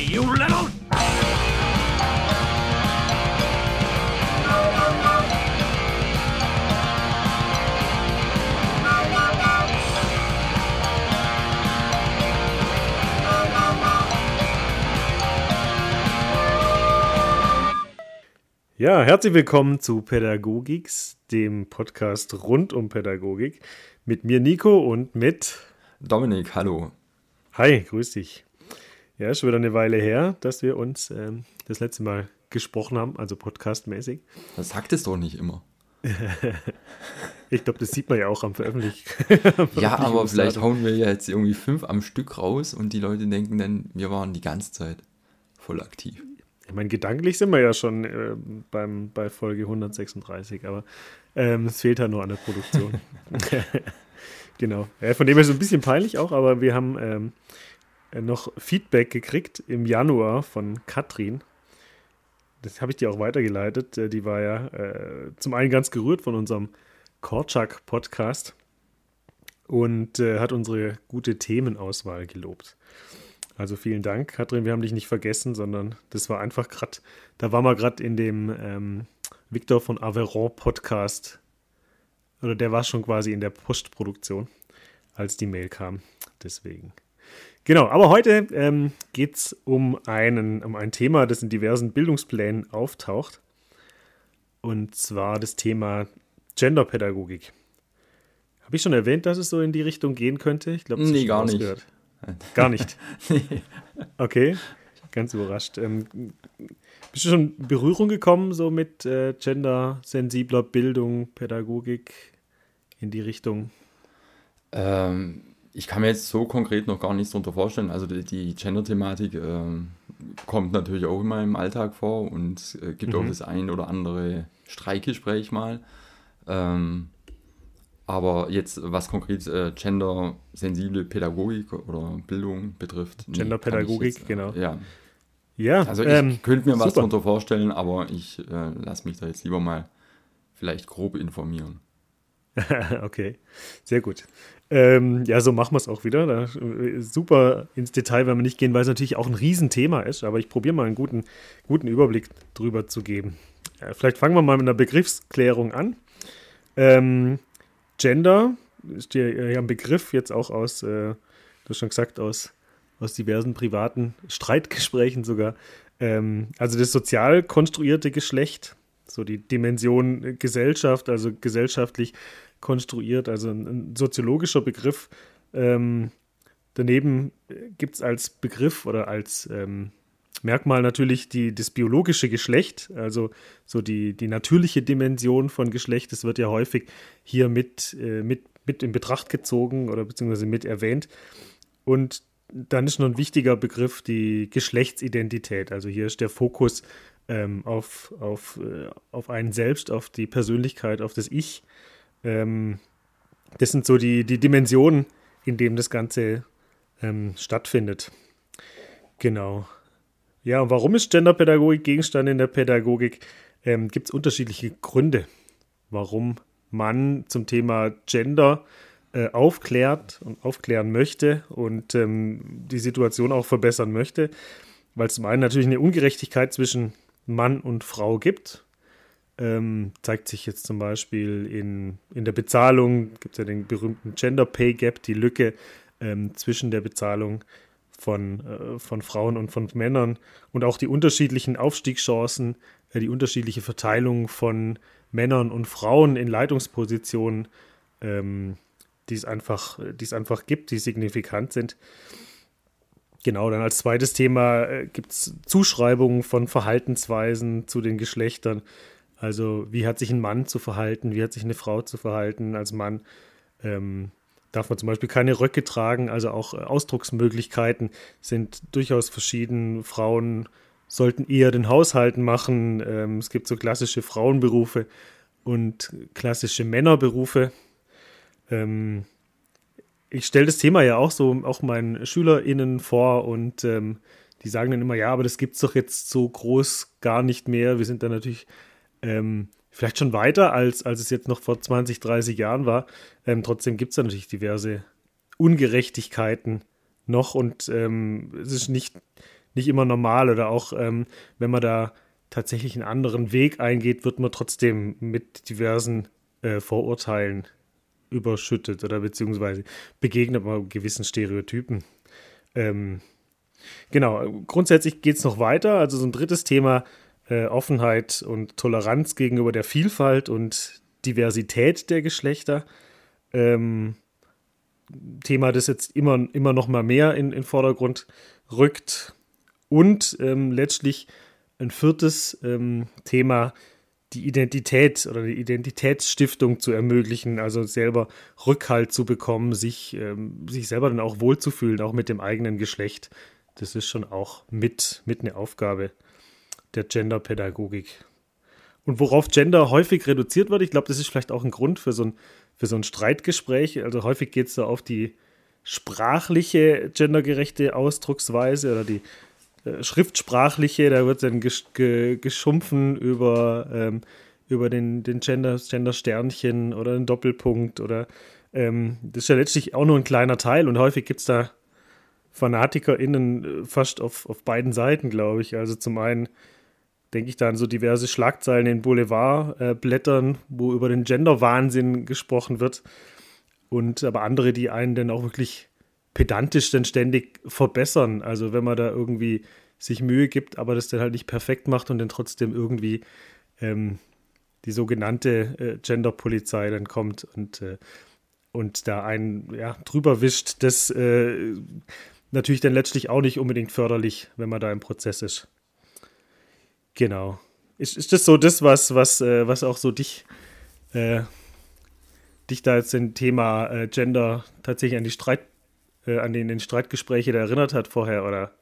you little... Ja, herzlich willkommen zu Pädagogiks, dem Podcast rund um Pädagogik. Mit mir Nico und mit Dominik, hallo. Hi, grüß dich. Ja, ist schon wieder eine Weile her, dass wir uns ähm, das letzte Mal gesprochen haben, also podcastmäßig. Das sagt es doch nicht immer. ich glaube, das sieht man ja auch am Veröffentlichen. ja, aber vielleicht hauen wir ja jetzt irgendwie fünf am Stück raus und die Leute denken dann, wir waren die ganze Zeit voll aktiv. Ich meine, gedanklich sind wir ja schon äh, beim, bei Folge 136, aber ähm, es fehlt halt nur an der Produktion. genau. Ja, von dem her ist es ein bisschen peinlich auch, aber wir haben ähm, noch Feedback gekriegt im Januar von Katrin. Das habe ich dir auch weitergeleitet. Äh, die war ja äh, zum einen ganz gerührt von unserem Korczak-Podcast und äh, hat unsere gute Themenauswahl gelobt. Also vielen Dank, Katrin. Wir haben dich nicht vergessen, sondern das war einfach gerade, da waren wir gerade in dem ähm, Victor von Aveyron Podcast. Oder der war schon quasi in der Postproduktion, als die Mail kam. Deswegen. Genau, aber heute ähm, geht es um, einen, um ein Thema, das in diversen Bildungsplänen auftaucht. Und zwar das Thema Genderpädagogik. Habe ich schon erwähnt, dass es so in die Richtung gehen könnte? Ich glaube, nee, gar nicht. Gehört. Gar nicht. nee. Okay, ganz überrascht. Ähm, bist du schon in Berührung gekommen, so mit äh, gendersensibler Bildung, Pädagogik in die Richtung? Ähm, ich kann mir jetzt so konkret noch gar nichts darunter vorstellen. Also die, die Gender-Thematik äh, kommt natürlich auch in meinem Alltag vor und äh, gibt mhm. auch das ein oder andere Streikgespräch mal. Ähm, aber jetzt, was konkret äh, gendersensible Pädagogik oder Bildung betrifft. Genderpädagogik, nee, genau. Ja. Ja, also ich ähm, könnte mir was darunter vorstellen, aber ich äh, lasse mich da jetzt lieber mal vielleicht grob informieren. okay, sehr gut. Ähm, ja, so machen wir es auch wieder. Da, äh, super ins Detail werden wir nicht gehen, weil es natürlich auch ein Riesenthema ist, aber ich probiere mal einen guten, guten Überblick drüber zu geben. Äh, vielleicht fangen wir mal mit einer Begriffsklärung an. Ähm, Gender ist ja, ja ein Begriff jetzt auch aus, äh, du hast schon gesagt, aus, aus diversen privaten Streitgesprächen sogar. Ähm, also das sozial konstruierte Geschlecht, so die Dimension Gesellschaft, also gesellschaftlich konstruiert, also ein, ein soziologischer Begriff. Ähm, daneben gibt es als Begriff oder als ähm, Merkmal natürlich die, das biologische Geschlecht, also so die, die natürliche Dimension von Geschlecht. Das wird ja häufig hier mit, äh, mit, mit in Betracht gezogen oder beziehungsweise mit erwähnt. Und dann ist noch ein wichtiger Begriff die Geschlechtsidentität. Also hier ist der Fokus ähm, auf, auf, äh, auf einen selbst, auf die Persönlichkeit, auf das Ich. Ähm, das sind so die, die Dimensionen, in denen das Ganze ähm, stattfindet. Genau. Ja, und warum ist Genderpädagogik Gegenstand in der Pädagogik? Ähm, Gibt es unterschiedliche Gründe, warum man zum Thema Gender äh, aufklärt und aufklären möchte und ähm, die Situation auch verbessern möchte. Weil es zum einen natürlich eine Ungerechtigkeit zwischen Mann und Frau gibt. Ähm, zeigt sich jetzt zum Beispiel in, in der Bezahlung, gibt es ja den berühmten Gender Pay Gap, die Lücke ähm, zwischen der Bezahlung von, äh, von Frauen und von Männern und auch die unterschiedlichen Aufstiegschancen, äh, die unterschiedliche Verteilung von Männern und Frauen in Leitungspositionen, ähm, die es einfach, die es einfach gibt, die signifikant sind. Genau, dann als zweites Thema äh, gibt es Zuschreibungen von Verhaltensweisen zu den Geschlechtern. Also wie hat sich ein Mann zu verhalten, wie hat sich eine Frau zu verhalten als Mann. Ähm, darf man zum Beispiel keine Röcke tragen, also auch äh, Ausdrucksmöglichkeiten sind durchaus verschieden. Frauen sollten eher den Haushalten machen. Ähm, es gibt so klassische Frauenberufe und klassische Männerberufe. Ähm, ich stelle das Thema ja auch so auch meinen SchülerInnen vor und ähm, die sagen dann immer, ja, aber das gibt es doch jetzt so groß gar nicht mehr. Wir sind da natürlich ähm, vielleicht schon weiter, als, als es jetzt noch vor 20, 30 Jahren war. Ähm, trotzdem gibt es da natürlich diverse Ungerechtigkeiten noch und ähm, es ist nicht, nicht immer normal oder auch ähm, wenn man da tatsächlich einen anderen Weg eingeht, wird man trotzdem mit diversen äh, Vorurteilen überschüttet oder beziehungsweise begegnet man gewissen Stereotypen. Ähm, genau, grundsätzlich geht es noch weiter. Also so ein drittes Thema, äh, Offenheit und Toleranz gegenüber der Vielfalt und Diversität der Geschlechter. Ähm, Thema, das jetzt immer, immer noch mal mehr in den Vordergrund rückt. Und ähm, letztlich ein viertes ähm, Thema, die Identität oder die Identitätsstiftung zu ermöglichen, also selber Rückhalt zu bekommen, sich, ähm, sich selber dann auch wohlzufühlen, auch mit dem eigenen Geschlecht. Das ist schon auch mit, mit eine Aufgabe der Genderpädagogik. Und worauf Gender häufig reduziert wird, ich glaube, das ist vielleicht auch ein Grund für so ein, für so ein Streitgespräch. Also häufig geht es da auf die sprachliche gendergerechte Ausdrucksweise oder die äh, schriftsprachliche, da wird dann gesch ge geschumpfen über, ähm, über den, den Gender, Gender-Sternchen oder den Doppelpunkt oder ähm, das ist ja letztlich auch nur ein kleiner Teil und häufig gibt es da FanatikerInnen äh, fast auf, auf beiden Seiten, glaube ich. Also zum einen denke ich da an so diverse Schlagzeilen in Boulevardblättern, äh, wo über den Gender-Wahnsinn gesprochen wird. Und aber andere, die einen dann auch wirklich pedantisch dann ständig verbessern. Also wenn man da irgendwie sich Mühe gibt, aber das dann halt nicht perfekt macht und dann trotzdem irgendwie ähm, die sogenannte äh, Gender-Polizei dann kommt und, äh, und da einen ja, drüber wischt, das äh, natürlich dann letztlich auch nicht unbedingt förderlich, wenn man da im Prozess ist. Genau. Ist, ist das so das, was, was, äh, was auch so dich, äh, dich da jetzt im Thema äh, Gender tatsächlich an die Streit, äh, an den, den Streitgespräche da erinnert hat vorher, oder?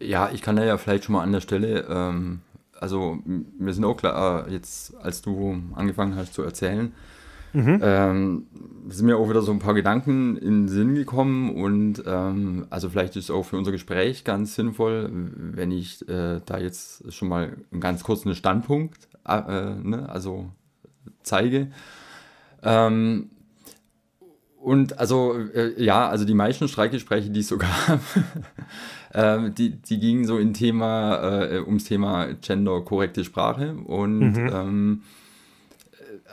Ja, ich kann da ja vielleicht schon mal an der Stelle, ähm, also mir sind auch klar, äh, jetzt als du angefangen hast zu erzählen, Mhm. Ähm, sind mir auch wieder so ein paar Gedanken in den Sinn gekommen und ähm, also vielleicht ist es auch für unser Gespräch ganz sinnvoll, wenn ich äh, da jetzt schon mal einen ganz kurzen Standpunkt äh, ne, also zeige. Ähm, und also, äh, ja, also die meisten Streikgespräche, die es so gab, äh, die, die gingen so in Thema, äh, ums Thema genderkorrekte Sprache. Und mhm. ähm,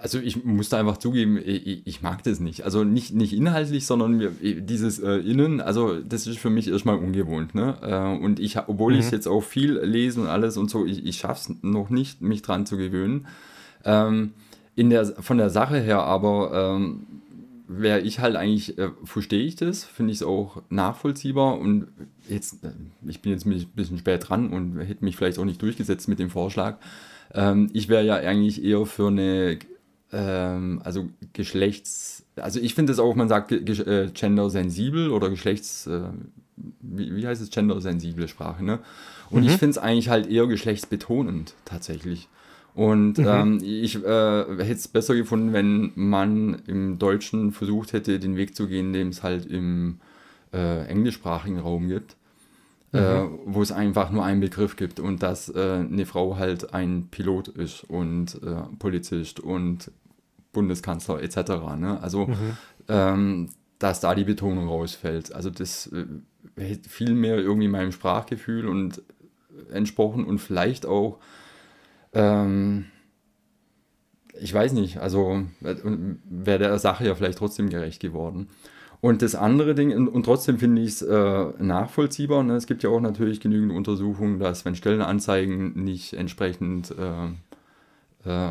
also ich musste einfach zugeben, ich, ich, mag das nicht. Also nicht, nicht inhaltlich, sondern dieses äh, Innen, also das ist für mich erstmal ungewohnt. Ne? Äh, und ich, obwohl mhm. ich jetzt auch viel lese und alles und so, ich, ich schaffe es noch nicht, mich dran zu gewöhnen. Ähm, in der, von der Sache her aber ähm, wäre ich halt eigentlich, äh, verstehe ich das, finde ich es auch nachvollziehbar und jetzt, äh, ich bin jetzt ein bisschen spät dran und hätte mich vielleicht auch nicht durchgesetzt mit dem Vorschlag. Ähm, ich wäre ja eigentlich eher für eine ähm, also Geschlechts, also ich finde es auch, man sagt äh, gendersensibel oder Geschlechts, äh, wie, wie, heißt es, gendersensible Sprache, ne? Und mhm. ich finde es eigentlich halt eher geschlechtsbetonend tatsächlich. Und mhm. ähm, ich äh, hätte es besser gefunden, wenn man im Deutschen versucht hätte, den Weg zu gehen, den es halt im äh, englischsprachigen Raum gibt. Äh, mhm. wo es einfach nur einen Begriff gibt und dass äh, eine Frau halt ein Pilot ist und äh, Polizist und Bundeskanzler etc. Ne? Also, mhm. ähm, dass da die Betonung rausfällt. Also, das äh, hätte viel mehr irgendwie meinem Sprachgefühl und entsprochen und vielleicht auch, ähm, ich weiß nicht, also äh, wäre der Sache ja vielleicht trotzdem gerecht geworden. Und das andere Ding, und, und trotzdem finde ich es äh, nachvollziehbar, ne? es gibt ja auch natürlich genügend Untersuchungen, dass wenn Stellenanzeigen nicht entsprechend äh, äh,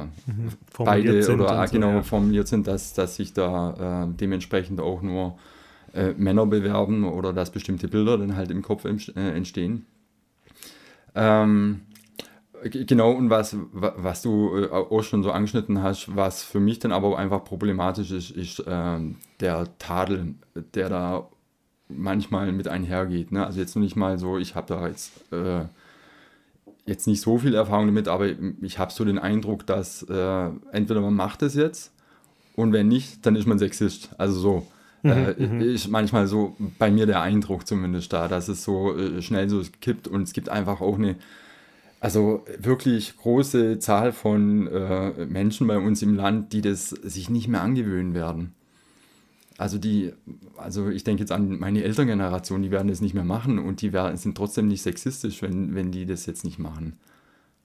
beide oder so, genau ja. formuliert sind, dass, dass sich da äh, dementsprechend auch nur äh, Männer bewerben oder dass bestimmte Bilder dann halt im Kopf äh, entstehen. Ähm, genau, und was, was du äh, auch schon so angeschnitten hast, was für mich dann aber einfach problematisch ist, ist ähm, der Tadel, der da manchmal mit einhergeht. Ne? Also jetzt nicht mal so, ich habe da jetzt äh, jetzt nicht so viel Erfahrung damit, aber ich habe so den Eindruck, dass äh, entweder man macht es jetzt und wenn nicht, dann ist man Sexist. Also so. Mhm, äh, mhm. ist manchmal so bei mir der Eindruck zumindest da, dass es so äh, schnell so kippt und es gibt einfach auch eine, also wirklich große Zahl von äh, Menschen bei uns im Land, die das sich nicht mehr angewöhnen werden. Also die, also ich denke jetzt an meine Elterngeneration, die werden das nicht mehr machen und die werden, sind trotzdem nicht sexistisch, wenn, wenn die das jetzt nicht machen.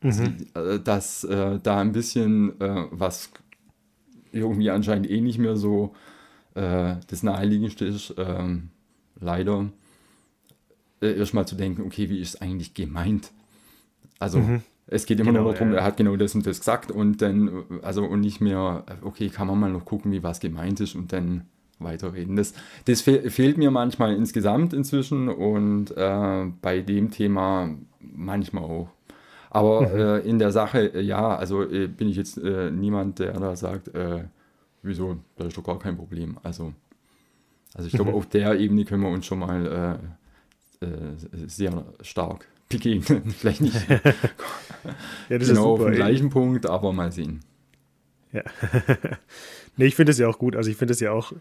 Also, mhm. Also, dass äh, da ein bisschen äh, was irgendwie anscheinend eh nicht mehr so äh, das Naheliegendste ist, ähm, leider äh, erstmal zu denken, okay, wie ist es eigentlich gemeint? Also mhm. es geht immer genau, nur darum, ja. er hat genau das und das gesagt und dann, also und nicht mehr, okay, kann man mal noch gucken, wie was gemeint ist und dann weiterreden. Das, das fe fehlt mir manchmal insgesamt inzwischen und äh, bei dem Thema manchmal auch. Aber mhm. äh, in der Sache, äh, ja, also äh, bin ich jetzt äh, niemand, der da sagt, wieso, da ist doch gar kein Problem. Also, also ich glaube, mhm. auf der Ebene können wir uns schon mal sehr stark begegnen. Vielleicht nicht ja, genau auf dem gleichen Punkt, aber mal sehen. Ja. nee, ich finde es ja auch gut. Also ich finde es ja auch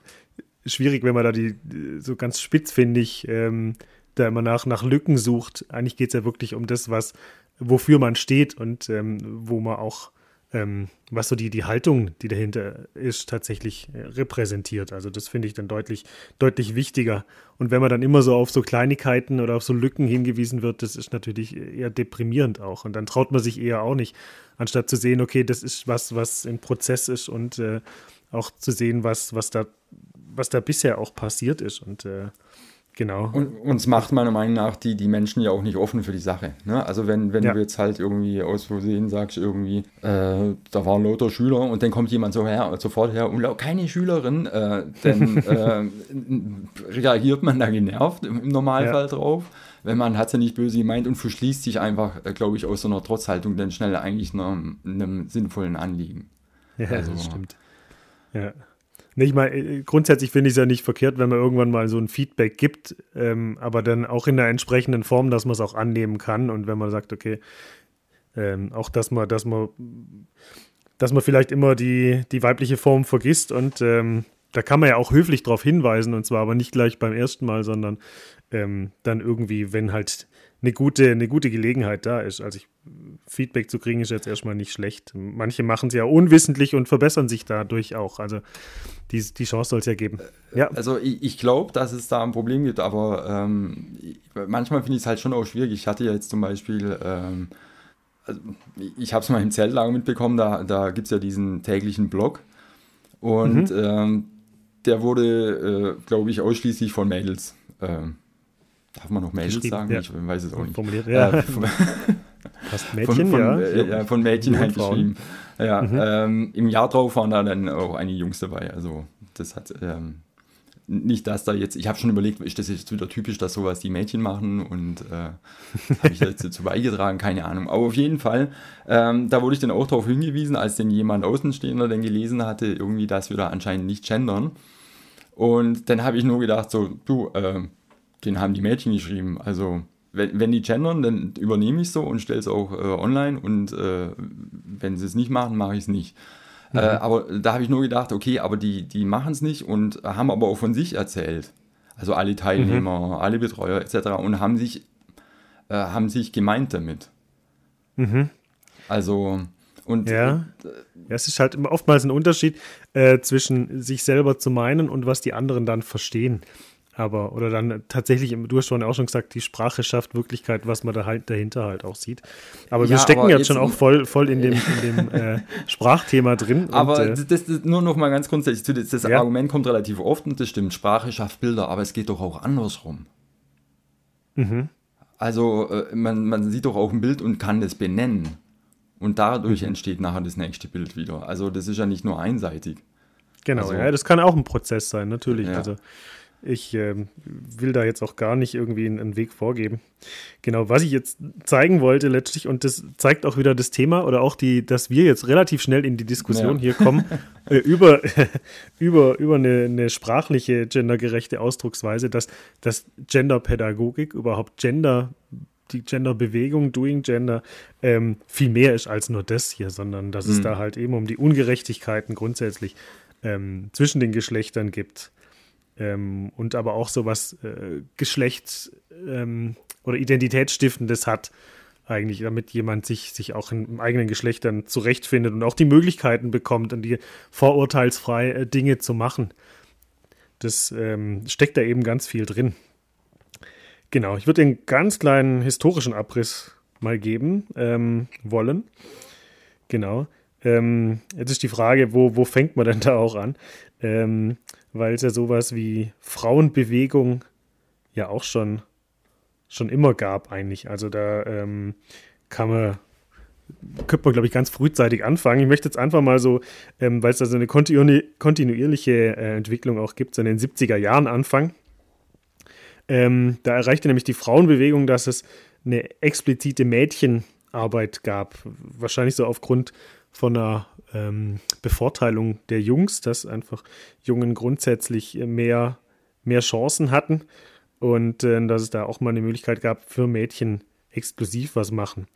schwierig, wenn man da die so ganz spitzfindig ähm, da immer nach, nach Lücken sucht. Eigentlich geht es ja wirklich um das, was, wofür man steht und ähm, wo man auch, ähm, was so die, die Haltung, die dahinter ist, tatsächlich äh, repräsentiert. Also das finde ich dann deutlich, deutlich wichtiger. Und wenn man dann immer so auf so Kleinigkeiten oder auf so Lücken hingewiesen wird, das ist natürlich eher deprimierend auch. Und dann traut man sich eher auch nicht, anstatt zu sehen, okay, das ist was, was im Prozess ist und äh, auch zu sehen, was, was da, was da bisher auch passiert ist. Und äh, Genau. Und uns macht meiner Meinung nach die, die Menschen ja auch nicht offen für die Sache. Ne? Also wenn, wenn ja. du jetzt halt irgendwie aus Versehen sagst, irgendwie, äh, da waren lauter Schüler und dann kommt jemand so her, sofort her und keine Schülerin, äh, dann äh, reagiert man da genervt im Normalfall ja. drauf. Wenn man hat es ja nicht böse gemeint und verschließt sich einfach, äh, glaube ich, aus so einer Trotzhaltung dann schnell eigentlich einem, einem sinnvollen Anliegen. Ja, also, das stimmt. Ja. Nicht mal, äh, grundsätzlich finde ich es ja nicht verkehrt, wenn man irgendwann mal so ein Feedback gibt, ähm, aber dann auch in der entsprechenden Form, dass man es auch annehmen kann und wenn man sagt, okay, ähm, auch dass man, dass man, dass man vielleicht immer die, die weibliche Form vergisst und ähm, da kann man ja auch höflich darauf hinweisen und zwar aber nicht gleich beim ersten Mal, sondern ähm, dann irgendwie, wenn halt eine gute, eine gute Gelegenheit da ist. Also ich, Feedback zu kriegen ist jetzt erstmal nicht schlecht. Manche machen es ja unwissentlich und verbessern sich dadurch auch. Also die, die Chance soll es ja geben. Äh, ja. Also ich, ich glaube, dass es da ein Problem gibt, aber ähm, manchmal finde ich es halt schon auch schwierig. Ich hatte ja jetzt zum Beispiel, ähm, also ich habe es mal im Zeltlager mitbekommen, da, da gibt es ja diesen täglichen Blog und mhm. ähm, der wurde, äh, glaube ich, ausschließlich von Mädels ähm, Darf man noch Mädels sagen? Ja. Ich weiß es auch nicht. Formuliert, ja. Äh, von, Fast Mädchen, von, von, ja. Äh, ja. Von Mädchen halt geschrieben. Ja, mhm. ähm, Im Jahr drauf waren da dann auch einige Jungs dabei. Also das hat ähm, nicht, dass da jetzt, ich habe schon überlegt, ist das jetzt wieder typisch, dass sowas die Mädchen machen und äh, habe ich jetzt dazu beigetragen, keine Ahnung. Aber auf jeden Fall, ähm, da wurde ich dann auch darauf hingewiesen, als denn jemand Außenstehender dann gelesen hatte, irgendwie, dass wir da anscheinend nicht gendern. Und dann habe ich nur gedacht, so, du, äh, den haben die Mädchen geschrieben. Also wenn, wenn die gendern, dann übernehme ich es so und stelle es auch äh, online und äh, wenn sie es nicht machen, mache ich es nicht. Mhm. Äh, aber da habe ich nur gedacht, okay, aber die, die machen es nicht und haben aber auch von sich erzählt. Also alle Teilnehmer, mhm. alle Betreuer etc. und haben sich, äh, haben sich gemeint damit. Mhm. Also und ja. ja, es ist halt oftmals ein Unterschied äh, zwischen sich selber zu meinen und was die anderen dann verstehen. Aber, oder dann tatsächlich, du hast schon auch schon gesagt, die Sprache schafft Wirklichkeit, was man da halt dahinter halt auch sieht. Aber ja, wir stecken aber jetzt schon auch voll, voll in dem, in dem äh, Sprachthema drin. Aber und, äh, das, das, nur noch mal ganz grundsätzlich, das, das ja. Argument kommt relativ oft und das stimmt, Sprache schafft Bilder, aber es geht doch auch andersrum. Mhm. Also äh, man, man sieht doch auch ein Bild und kann das benennen. Und dadurch mhm. entsteht nachher das nächste Bild wieder. Also das ist ja nicht nur einseitig. Genau, also, ja, das kann auch ein Prozess sein, natürlich. Ja. Also ich äh, will da jetzt auch gar nicht irgendwie einen, einen, Weg vorgeben. Genau, was ich jetzt zeigen wollte letztlich, und das zeigt auch wieder das Thema oder auch die, dass wir jetzt relativ schnell in die Diskussion ja. hier kommen, äh, über, über, über eine, eine, sprachliche, gendergerechte Ausdrucksweise, dass, dass Genderpädagogik, überhaupt Gender, die Genderbewegung, Doing Gender, ähm, viel mehr ist als nur das hier, sondern dass mhm. es da halt eben um die Ungerechtigkeiten grundsätzlich ähm, zwischen den Geschlechtern gibt ähm, und aber auch so was äh, Geschlechts- ähm, oder Identitätsstiftendes hat, eigentlich, damit jemand sich, sich auch im eigenen Geschlecht dann zurechtfindet und auch die Möglichkeiten bekommt und die vorurteilsfrei äh, Dinge zu machen. das ähm, steckt da eben ganz viel drin. Genau, ich würde den ganz kleinen historischen Abriss mal geben ähm, wollen. Genau. Ähm, jetzt ist die Frage, wo, wo fängt man denn da auch an? Weil es ja sowas wie Frauenbewegung ja auch schon, schon immer gab eigentlich. Also da ähm, kann man könnte man, glaube ich, ganz frühzeitig anfangen. Ich möchte jetzt einfach mal so, ähm, weil es da so eine kontinuierliche äh, Entwicklung auch gibt, so in den 70er Jahren anfangen. Ähm, da erreichte nämlich die Frauenbewegung, dass es eine explizite Mädchenarbeit gab. Wahrscheinlich so aufgrund von einer ähm, Bevorteilung der Jungs, dass einfach Jungen grundsätzlich mehr, mehr Chancen hatten und äh, dass es da auch mal eine Möglichkeit gab, für Mädchen exklusiv was machen.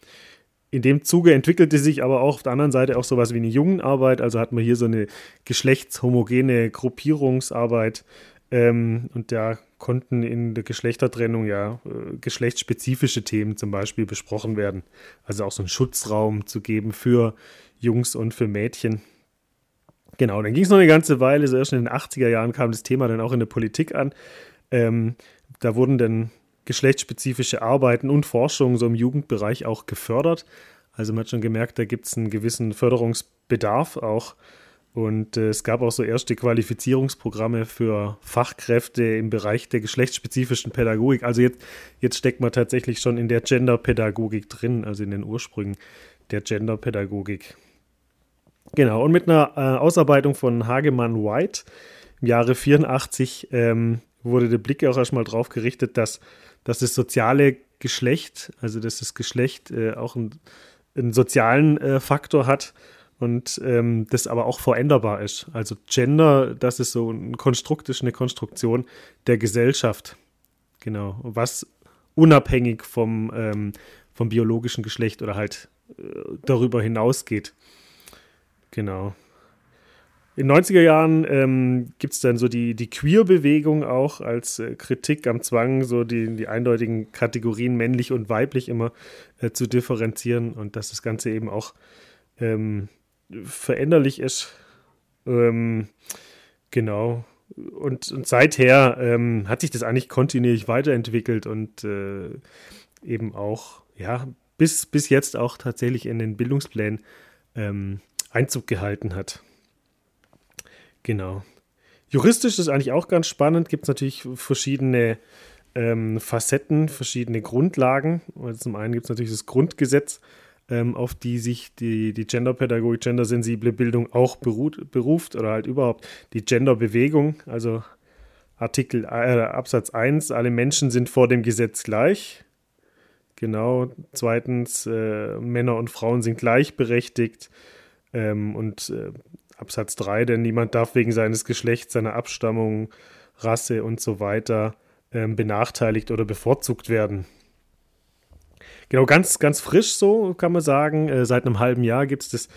In dem Zuge entwickelte sich aber auch auf der anderen Seite auch sowas wie eine Jungenarbeit, also hat man hier so eine geschlechtshomogene Gruppierungsarbeit ähm, und da konnten in der Geschlechtertrennung ja äh, geschlechtsspezifische Themen zum Beispiel besprochen werden. Also auch so einen Schutzraum zu geben für Jungs und für Mädchen. Genau, dann ging es noch eine ganze Weile, so erst in den 80er Jahren kam das Thema dann auch in der Politik an. Ähm, da wurden dann geschlechtsspezifische Arbeiten und Forschung so im Jugendbereich auch gefördert. Also man hat schon gemerkt, da gibt es einen gewissen Förderungsbedarf auch. Und äh, es gab auch so erste Qualifizierungsprogramme für Fachkräfte im Bereich der geschlechtsspezifischen Pädagogik. Also jetzt, jetzt steckt man tatsächlich schon in der Genderpädagogik drin, also in den Ursprüngen der Genderpädagogik. Genau, und mit einer äh, Ausarbeitung von Hagemann White im Jahre 84 ähm, wurde der Blick auch erstmal drauf gerichtet, dass, dass das soziale Geschlecht, also dass das Geschlecht äh, auch einen, einen sozialen äh, Faktor hat und ähm, das aber auch veränderbar ist. Also Gender, das ist so ein Konstrukt, ist eine Konstruktion der Gesellschaft. Genau, was unabhängig vom, ähm, vom biologischen Geschlecht oder halt äh, darüber hinausgeht. Genau. In den 90er Jahren ähm, gibt es dann so die, die Queer-Bewegung auch als äh, Kritik am Zwang, so die, die eindeutigen Kategorien männlich und weiblich immer äh, zu differenzieren und dass das Ganze eben auch ähm, veränderlich ist. Ähm, genau. Und, und seither ähm, hat sich das eigentlich kontinuierlich weiterentwickelt und äh, eben auch, ja, bis, bis jetzt auch tatsächlich in den Bildungsplänen ähm, Einzug gehalten hat. Genau. Juristisch ist eigentlich auch ganz spannend, gibt es natürlich verschiedene ähm, Facetten, verschiedene Grundlagen. Also zum einen gibt es natürlich das Grundgesetz, ähm, auf die sich die, die Genderpädagogik, gendersensible Bildung auch beruht, beruft oder halt überhaupt die Genderbewegung, also Artikel äh, Absatz 1, alle Menschen sind vor dem Gesetz gleich. Genau. Zweitens, äh, Männer und Frauen sind gleichberechtigt. Ähm, und äh, Absatz 3, denn niemand darf wegen seines Geschlechts, seiner Abstammung, Rasse und so weiter ähm, benachteiligt oder bevorzugt werden. Genau, ganz, ganz frisch so kann man sagen. Äh, seit einem halben Jahr gibt es das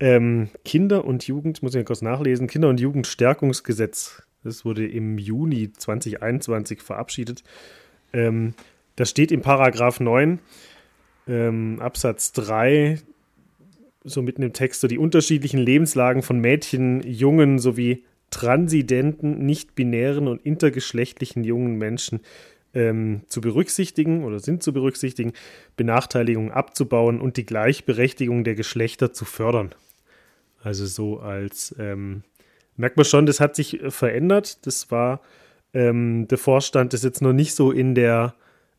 ähm, Kinder- und Jugend, muss ich kurz nachlesen, Kinder- und Jugendstärkungsgesetz. Das wurde im Juni 2021 verabschiedet. Ähm, da steht im Paragraph 9 ähm, Absatz 3 so mitten im Text so die unterschiedlichen Lebenslagen von Mädchen, Jungen sowie transidenten, nicht-binären und intergeschlechtlichen jungen Menschen ähm, zu berücksichtigen oder sind zu berücksichtigen, Benachteiligungen abzubauen und die Gleichberechtigung der Geschlechter zu fördern. Also so als ähm, merkt man schon, das hat sich äh, verändert. Das war ähm, der Vorstand ist jetzt noch nicht so in der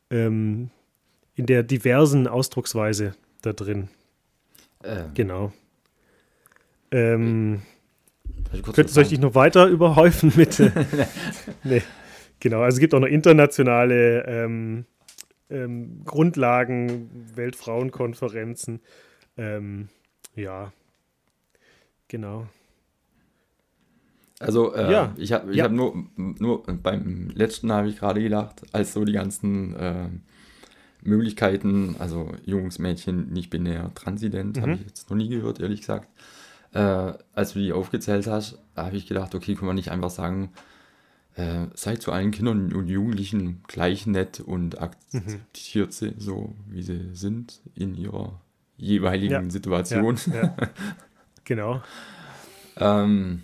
ähm, in der diversen Ausdrucksweise da drin. Ähm. Genau. Ähm, Könntest du dich noch weiter überhäufen mit? nee. Genau, also es gibt auch noch internationale ähm, ähm, Grundlagen, Weltfrauenkonferenzen. Ähm, ja, genau. Also äh, ja. ich habe ich ja. hab nur, nur beim letzten habe ich gerade gedacht, als so die ganzen äh, Möglichkeiten, also Jungs, Mädchen, nicht binär, transident, mhm. habe ich jetzt noch nie gehört, ehrlich gesagt. Äh, als du die aufgezählt hast, habe ich gedacht, okay, kann man nicht einfach sagen, äh, seid zu allen Kindern und Jugendlichen gleich nett und akzeptiert mhm. sie so, wie sie sind in ihrer jeweiligen ja. Situation. Ja, ja. genau. ähm,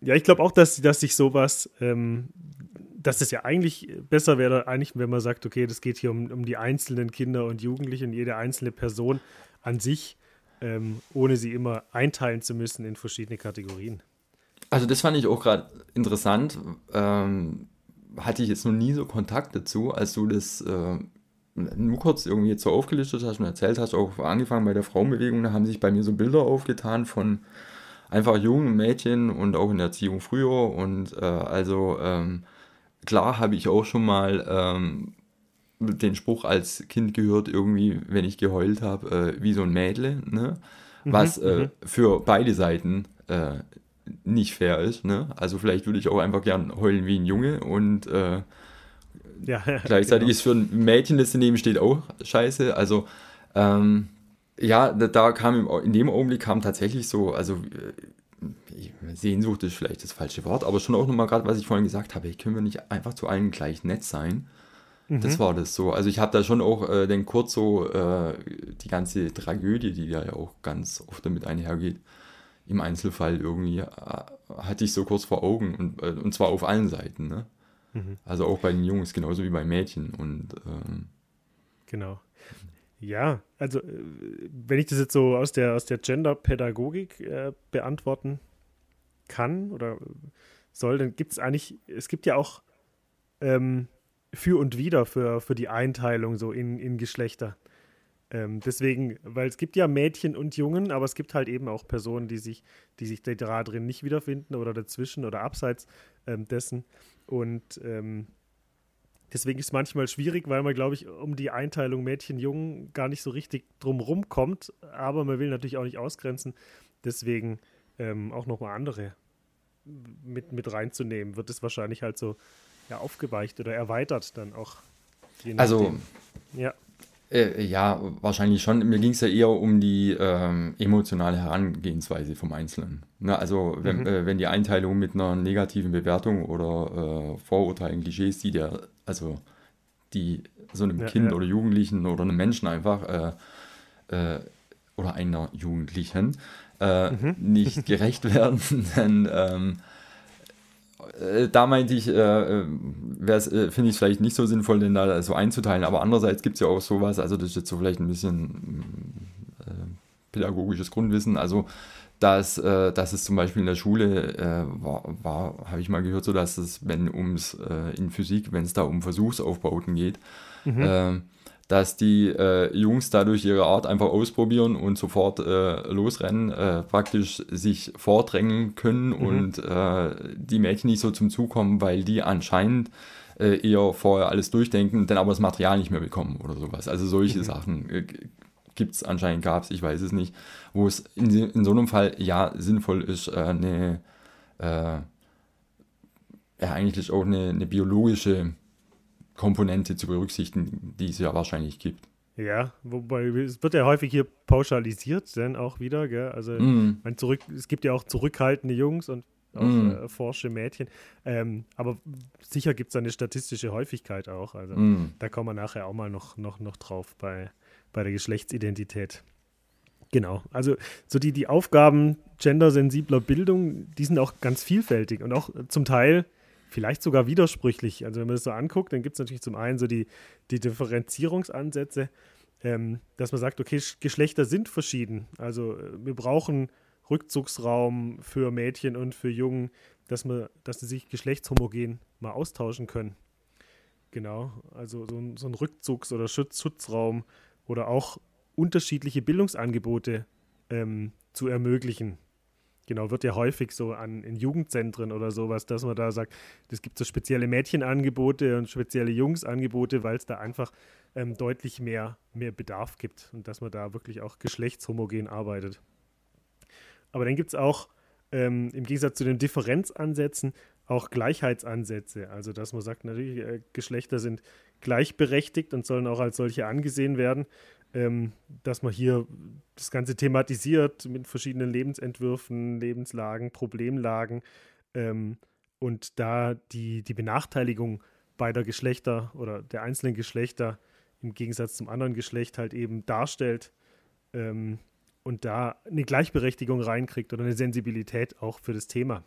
Ja, ich glaube auch, dass, dass sich sowas, ähm, dass es ja eigentlich besser wäre, eigentlich, wenn man sagt, okay, das geht hier um, um die einzelnen Kinder und Jugendlichen, jede einzelne Person an sich, ähm, ohne sie immer einteilen zu müssen in verschiedene Kategorien. Also das fand ich auch gerade interessant. Ähm, hatte ich jetzt noch nie so Kontakt dazu, als du das äh, nur kurz irgendwie jetzt so aufgelistet hast und erzählt hast, auch angefangen bei der Frauenbewegung, da haben sich bei mir so Bilder aufgetan von einfach jungen Mädchen und auch in der Erziehung früher. Und äh, also ähm, klar habe ich auch schon mal ähm, den Spruch als Kind gehört, irgendwie, wenn ich geheult habe, äh, wie so ein Mädle, ne? Mhm, was äh, mhm, für beide Seiten äh, nicht fair ist. Ne? Also vielleicht würde ich auch einfach gern heulen wie ein Junge und äh, ja, gleichzeitig genau. ist für ein Mädchen, das daneben steht, auch scheiße. Also ähm, ja, da, da, kam im, in dem Augenblick kam tatsächlich so, also äh, Sehnsucht ist vielleicht das falsche Wort, aber schon auch nochmal gerade, was ich vorhin gesagt habe, ich können wir nicht einfach zu allen gleich nett sein. Mhm. Das war das so. Also ich habe da schon auch äh, den kurz so äh, die ganze Tragödie, die da ja auch ganz oft damit einhergeht, im Einzelfall irgendwie äh, hatte ich so kurz vor Augen und, äh, und zwar auf allen Seiten. Ne? Mhm. Also auch bei den Jungs genauso wie bei Mädchen und ähm, genau. Ja, also äh, wenn ich das jetzt so aus der aus der Gender-Pädagogik äh, beantworten kann oder soll, dann gibt es eigentlich, es gibt ja auch ähm, für und wieder für, für die Einteilung so in, in Geschlechter. Ähm, deswegen, weil es gibt ja Mädchen und Jungen, aber es gibt halt eben auch Personen, die sich, die sich da drin nicht wiederfinden oder dazwischen oder abseits ähm, dessen. Und ähm, deswegen ist es manchmal schwierig, weil man, glaube ich, um die Einteilung Mädchen-Jungen gar nicht so richtig drumrum kommt. Aber man will natürlich auch nicht ausgrenzen. Deswegen ähm, auch nochmal andere mit, mit reinzunehmen, wird es wahrscheinlich halt so ja, aufgeweicht oder erweitert dann auch. Also, ja. Äh, ja, wahrscheinlich schon. Mir ging es ja eher um die ähm, emotionale Herangehensweise vom Einzelnen. Ne, also wenn, mhm. äh, wenn die Einteilung mit einer negativen Bewertung oder äh, Vorurteilen, Klischees, die der, also die so einem ja, Kind ja. oder Jugendlichen oder einem Menschen einfach äh, äh, oder einer Jugendlichen äh, mhm. nicht gerecht werden, dann ähm, äh, da meinte ich, äh, äh, äh finde ich es vielleicht nicht so sinnvoll, den da so einzuteilen. Aber andererseits gibt es ja auch sowas, also das ist jetzt so vielleicht ein bisschen äh, pädagogisches Grundwissen. Also, dass, äh, dass es zum Beispiel in der Schule war, war habe ich mal gehört, so dass es, wenn ums in Physik, wenn es da um Versuchsaufbauten geht, mhm. Ähm, dass die äh, Jungs dadurch ihre Art einfach ausprobieren und sofort äh, losrennen, äh, praktisch sich vordrängen können mhm. und äh, die Mädchen nicht so zum Zug kommen, weil die anscheinend äh, eher vorher alles durchdenken, dann aber das Material nicht mehr bekommen oder sowas. Also solche mhm. Sachen äh, gibt es anscheinend, gab es, ich weiß es nicht, wo es in, in, so einem Fall ja sinnvoll ist, eine ja eigentlich auch eine, eine biologische Komponente zu berücksichtigen, die es ja wahrscheinlich gibt. Ja, wobei es wird ja häufig hier pauschalisiert, dann auch wieder, gell? Also mm. man zurück, es gibt ja auch zurückhaltende Jungs und auch mm. äh, forsche Mädchen. Ähm, aber sicher gibt es eine statistische Häufigkeit auch. Also mm. da kommen wir nachher auch mal noch, noch, noch drauf bei, bei der Geschlechtsidentität. Genau, also so die, die Aufgaben gendersensibler Bildung, die sind auch ganz vielfältig und auch zum Teil vielleicht sogar widersprüchlich. Also wenn man das so anguckt, dann gibt es natürlich zum einen so die, die Differenzierungsansätze, ähm, dass man sagt, okay, Geschlechter sind verschieden. Also äh, wir brauchen Rückzugsraum für Mädchen und für Jungen, dass, man, dass sie sich geschlechtshomogen mal austauschen können. Genau, also so ein, so ein Rückzugs- oder Schutz Schutzraum oder auch unterschiedliche Bildungsangebote ähm, zu ermöglichen. Genau, wird ja häufig so an in Jugendzentren oder sowas, dass man da sagt, es gibt so spezielle Mädchenangebote und spezielle Jungsangebote, weil es da einfach ähm, deutlich mehr, mehr Bedarf gibt und dass man da wirklich auch geschlechtshomogen arbeitet. Aber dann gibt es auch ähm, im Gegensatz zu den Differenzansätzen auch Gleichheitsansätze. Also dass man sagt, natürlich, äh, Geschlechter sind gleichberechtigt und sollen auch als solche angesehen werden ähm, dass man hier das Ganze thematisiert mit verschiedenen Lebensentwürfen, Lebenslagen, Problemlagen ähm, und da die, die Benachteiligung beider Geschlechter oder der einzelnen Geschlechter im Gegensatz zum anderen Geschlecht halt eben darstellt ähm, und da eine Gleichberechtigung reinkriegt oder eine Sensibilität auch für das Thema.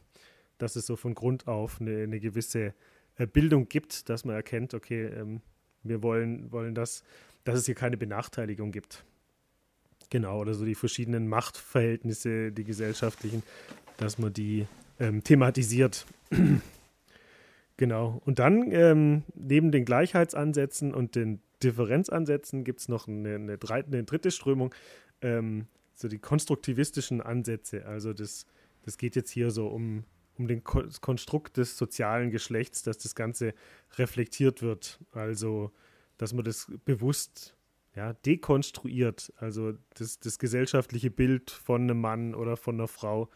Dass es so von Grund auf eine, eine gewisse äh, Bildung gibt, dass man erkennt, okay, ähm, wir wollen, wollen das, dass es hier keine Benachteiligung gibt. Genau, oder so die verschiedenen Machtverhältnisse, die gesellschaftlichen, dass man die ähm, thematisiert. genau. Und dann ähm, neben den Gleichheitsansätzen und den Differenzansätzen gibt es noch eine, eine, eine, dritte Strömung, ähm, so die konstruktivistischen Ansätze. Also das, das geht jetzt hier so um, um den Ko Konstrukt des sozialen Geschlechts, dass das Ganze reflektiert wird. Also, dass man das bewusst ja, dekonstruiert, also das, das gesellschaftliche Bild von einem Mann oder von einer Frau.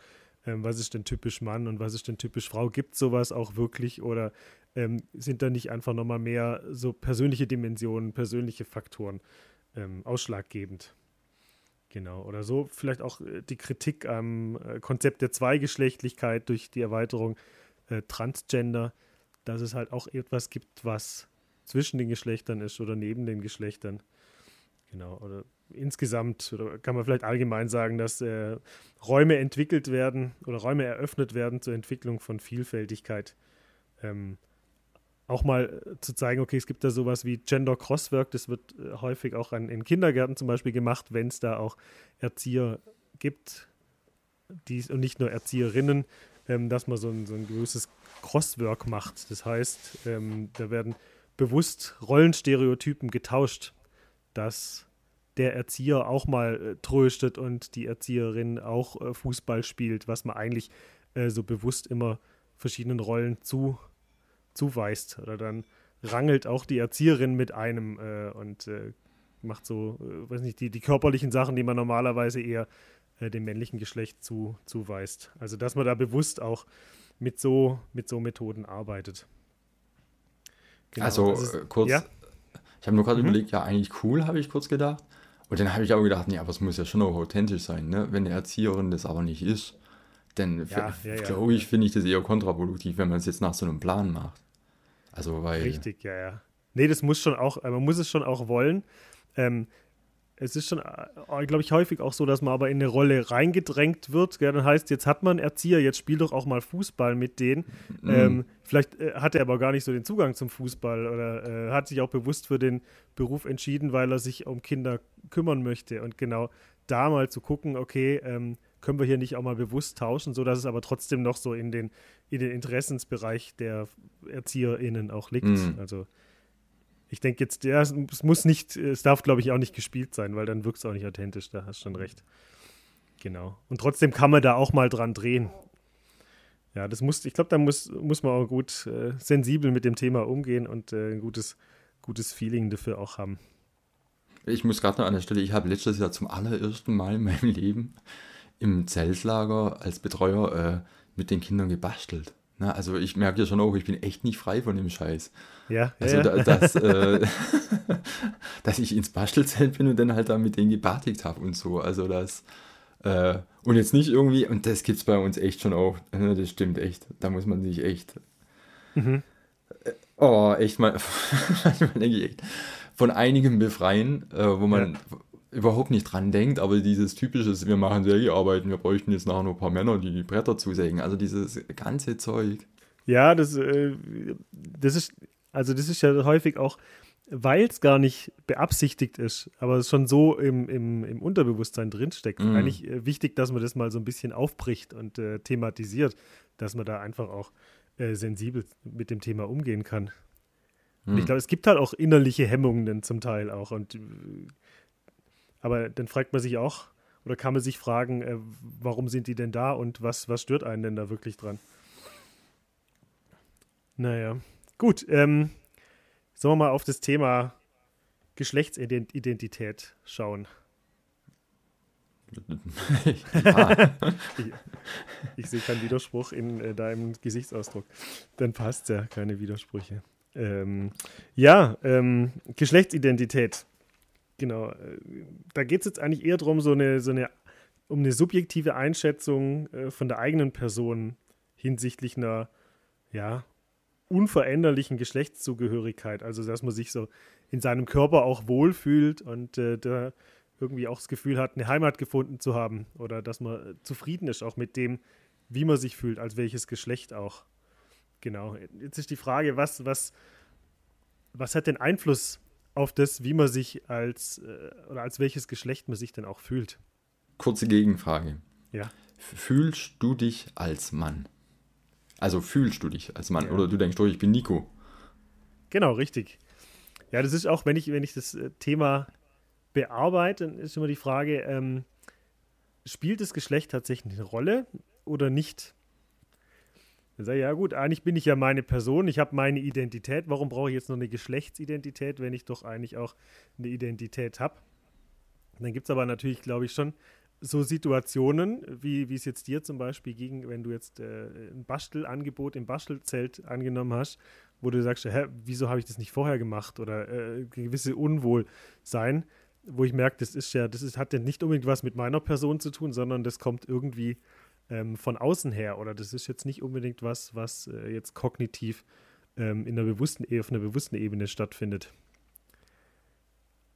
Ähm, was ist denn typisch Mann und was ist denn typisch Frau? Gibt sowas auch wirklich oder ähm, sind da nicht einfach nochmal mehr so persönliche Dimensionen, persönliche Faktoren ähm, ausschlaggebend? Genau, oder so vielleicht auch äh, die Kritik am äh, Konzept der Zweigeschlechtlichkeit durch die Erweiterung äh, Transgender, dass es halt auch etwas gibt, was zwischen den Geschlechtern ist oder neben den Geschlechtern. Genau, oder insgesamt, oder kann man vielleicht allgemein sagen, dass äh, Räume entwickelt werden oder Räume eröffnet werden zur Entwicklung von Vielfältigkeit. Ähm, auch mal äh, zu zeigen, okay, es gibt da sowas wie Gender Crosswork, das wird äh, häufig auch an, in Kindergärten zum Beispiel gemacht, wenn es da auch Erzieher gibt, die, und nicht nur Erzieherinnen, ähm, dass man so ein, so ein gewisses Crosswork macht. Das heißt, ähm, da werden bewusst Rollenstereotypen getauscht, dass der Erzieher auch mal äh, tröstet und die Erzieherin auch äh, Fußball spielt, was man eigentlich äh, so bewusst immer verschiedenen Rollen zu zuweist. Oder dann rangelt auch die Erzieherin mit einem äh, und äh, macht so, äh, weiß nicht, die, die körperlichen Sachen, die man normalerweise eher äh, dem männlichen Geschlecht zu, zuweist. Also dass man da bewusst auch mit so, mit so Methoden arbeitet. Genau. Also, also äh, kurz, ja? ich habe nur gerade mhm. überlegt, ja, eigentlich cool, habe ich kurz gedacht. Und dann habe ich auch gedacht, nee, aber es muss ja schon auch authentisch sein, ne? Wenn eine Erzieherin das aber nicht ist, denn ja, ja, glaube ich, finde ich das eher kontraproduktiv, wenn man es jetzt nach so einem Plan macht. Also, weil. Richtig, ja, ja. Nee, das muss schon auch, man muss es schon auch wollen. Ähm, es ist schon, äh, glaube ich, häufig auch so, dass man aber in eine Rolle reingedrängt wird. Gell? Dann heißt, jetzt hat man Erzieher, jetzt spiel doch auch mal Fußball mit denen. Mhm. Ähm, vielleicht äh, hat er aber gar nicht so den Zugang zum Fußball oder äh, hat sich auch bewusst für den Beruf entschieden, weil er sich um Kinder kümmern möchte. Und genau da mal zu gucken, okay, ähm, können wir hier nicht auch mal bewusst tauschen, sodass es aber trotzdem noch so in den, in den Interessensbereich der ErzieherInnen auch liegt. Mhm. Also ich denke jetzt, ja, es muss nicht, es darf, glaube ich, auch nicht gespielt sein, weil dann wirkt es auch nicht authentisch, da hast du schon recht. Genau. Und trotzdem kann man da auch mal dran drehen. Ja, das muss, ich glaube, da muss, muss man auch gut äh, sensibel mit dem Thema umgehen und äh, ein gutes, gutes Feeling dafür auch haben. Ich muss gerade noch an der Stelle, ich habe letztes Jahr zum allerersten Mal in meinem Leben im Zeltlager als Betreuer äh, mit den Kindern gebastelt. Na, also ich merke ja schon auch, ich bin echt nicht frei von dem Scheiß. Ja. Also ja, da, dass, äh, dass ich ins Bastelzelt bin und dann halt da mit denen gebartigt habe und so. Also das äh, und jetzt nicht irgendwie, und das gibt es bei uns echt schon auch. Das stimmt echt. Da muss man sich echt. Mhm. Äh, oh, echt mal, manchmal denke ich echt, von einigem befreien, äh, wo man, ja überhaupt nicht dran denkt, aber dieses typische, wir machen Sägearbeiten, wir bräuchten jetzt nachher nur ein paar Männer, die die Bretter zusägen. Also dieses ganze Zeug. Ja, das, äh, das ist, also das ist ja häufig auch, weil es gar nicht beabsichtigt ist, aber es schon so im, im, im Unterbewusstsein drinsteckt. Mm. Eigentlich äh, wichtig, dass man das mal so ein bisschen aufbricht und äh, thematisiert, dass man da einfach auch äh, sensibel mit dem Thema umgehen kann. Und ich glaube, es gibt halt auch innerliche Hemmungen zum Teil auch. Und äh, aber dann fragt man sich auch, oder kann man sich fragen, äh, warum sind die denn da und was, was stört einen denn da wirklich dran? Naja, gut. Ähm, sollen wir mal auf das Thema Geschlechtsidentität schauen? ich, ich sehe keinen Widerspruch in äh, deinem Gesichtsausdruck. Dann passt ja, keine Widersprüche. Ähm, ja, ähm, Geschlechtsidentität. Genau. Äh, da geht es jetzt eigentlich eher darum, so eine, so eine, um eine subjektive Einschätzung äh, von der eigenen Person hinsichtlich einer, ja, unveränderlichen Geschlechtszugehörigkeit. Also, dass man sich so in seinem Körper auch wohlfühlt und äh, da irgendwie auch das Gefühl hat, eine Heimat gefunden zu haben oder dass man zufrieden ist auch mit dem, wie man sich fühlt, als welches Geschlecht auch. Genau. Jetzt ist die Frage, was, was, was hat den Einfluss auf das, wie man sich als äh, oder als welches Geschlecht man sich denn auch fühlt? Kurze Gegenfrage. Ja. Fühlst du dich als Mann? Also fühlst du dich als Mann? Ja. Oder du denkst, oh, ich bin Nico? Genau, richtig. Ja, das ist auch, wenn ich, wenn ich das äh, Thema bearbeite, dann ist immer die Frage, ähm, spielt das Geschlecht tatsächlich eine Rolle oder nicht? Dann sage ich, ja gut, eigentlich bin ich ja meine Person, ich habe meine Identität, warum brauche ich jetzt noch eine Geschlechtsidentität, wenn ich doch eigentlich auch eine Identität habe? Dann gibt es aber natürlich, glaube ich, schon so Situationen, wie, es jetzt dir zum Beispiel ging, wenn du jetzt äh, ein Bastelangebot im Bastelzelt angenommen hast, wo du sagst, hä, wieso habe ich das nicht vorher gemacht oder äh, gewisse Unwohlsein, wo ich merke, das ist ja, das ist, hat ja nicht unbedingt was mit meiner Person zu tun, sondern das kommt irgendwie ähm, von außen her oder das ist jetzt nicht unbedingt was, was äh, jetzt kognitiv ähm, in der bewussten, auf einer bewussten Ebene stattfindet.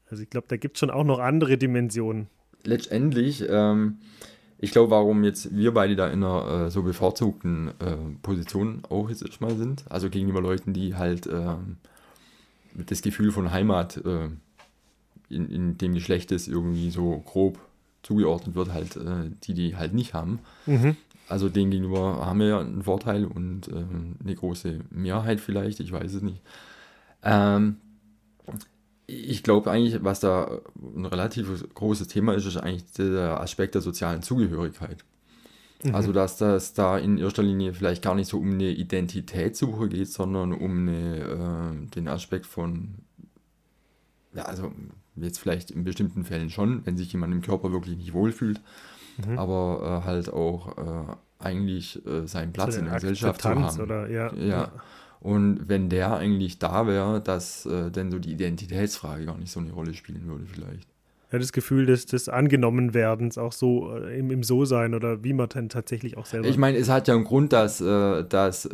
Also ich glaube, da gibt es schon auch noch andere Dimensionen. Letztendlich, ähm, ich glaube, warum jetzt wir beide da in einer äh, so bevorzugten äh, Position auch jetzt erstmal sind, also gegenüber Leuten, die halt ähm, das Gefühl von Heimat äh, in, in dem Geschlecht ist irgendwie so grob zugeordnet wird, halt äh, die, die halt nicht haben. Mhm. Also denen gegenüber haben wir ja einen Vorteil und äh, eine große Mehrheit vielleicht, ich weiß es nicht. Ähm, ich glaube eigentlich, was da ein relativ großes Thema ist, ist eigentlich der Aspekt der sozialen Zugehörigkeit. Mhm. Also, dass das da in erster Linie vielleicht gar nicht so um eine Identitätssuche geht, sondern um eine, äh, den Aspekt von, ja, also Jetzt vielleicht in bestimmten Fällen schon, wenn sich jemand im Körper wirklich nicht wohlfühlt, mhm. aber äh, halt auch äh, eigentlich äh, seinen Platz in der Gesellschaft zu haben. Oder, ja, ja. ja. Und wenn der eigentlich da wäre, dass äh, denn so die Identitätsfrage gar nicht so eine Rolle spielen würde, vielleicht. Ja, das Gefühl des, des Angenommenwerdens auch so äh, im, im So-Sein oder wie man dann tatsächlich auch selber. Ich meine, es hat ja einen Grund, dass, äh, dass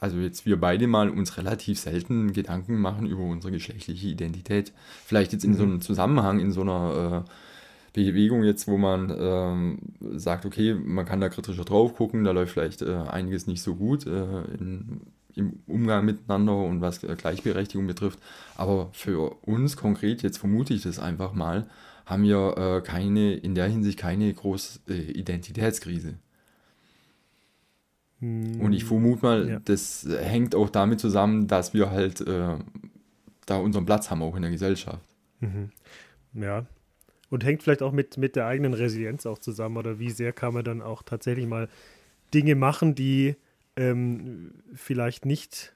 also jetzt wir beide mal uns relativ selten Gedanken machen über unsere geschlechtliche Identität. Vielleicht jetzt in mhm. so einem Zusammenhang, in so einer äh, Bewegung jetzt, wo man ähm, sagt, okay, man kann da kritischer drauf gucken, da läuft vielleicht äh, einiges nicht so gut äh, in, im Umgang miteinander und was Gleichberechtigung betrifft. Aber für uns konkret, jetzt vermute ich das einfach mal, haben wir äh, keine, in der Hinsicht keine große äh, Und ich vermute mal, ja. das hängt auch damit zusammen, dass wir halt äh, da unseren Platz haben, auch in der Gesellschaft. Mhm. Ja. Und hängt vielleicht auch mit, mit der eigenen Resilienz auch zusammen oder wie sehr kann man dann auch tatsächlich mal Dinge machen, die ähm, vielleicht nicht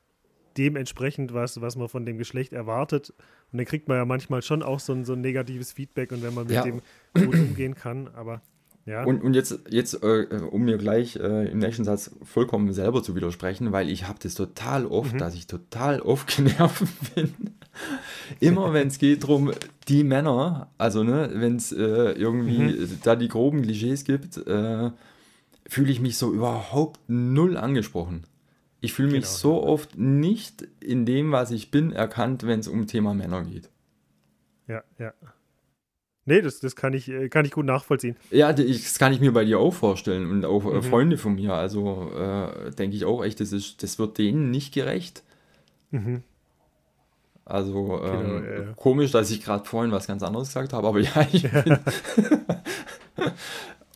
dementsprechend was, was man von dem Geschlecht erwartet. Und dann kriegt man ja manchmal schon auch so ein, so ein negatives Feedback und wenn man mit ja. dem gut umgehen kann, aber ja. Und, und jetzt, jetzt äh, um mir gleich äh, im nächsten Satz vollkommen selber zu widersprechen, weil ich habe das total oft, mhm. dass ich total oft genervt bin. Immer wenn es geht darum, die Männer, also ne, wenn es äh, irgendwie mhm. da die groben Klischees gibt, äh, fühle ich mich so überhaupt null angesprochen. Ich fühle mich genau. so oft nicht in dem, was ich bin, erkannt, wenn es um Thema Männer geht. Ja, ja. Nee, das, das kann, ich, äh, kann ich gut nachvollziehen. Ja, das kann ich mir bei dir auch vorstellen und auch äh, mhm. Freunde von mir. Also äh, denke ich auch echt, das, ist, das wird denen nicht gerecht. Mhm. Also ähm, genau, ja, ja. komisch, dass ich gerade vorhin was ganz anderes gesagt habe, aber ja, ich bin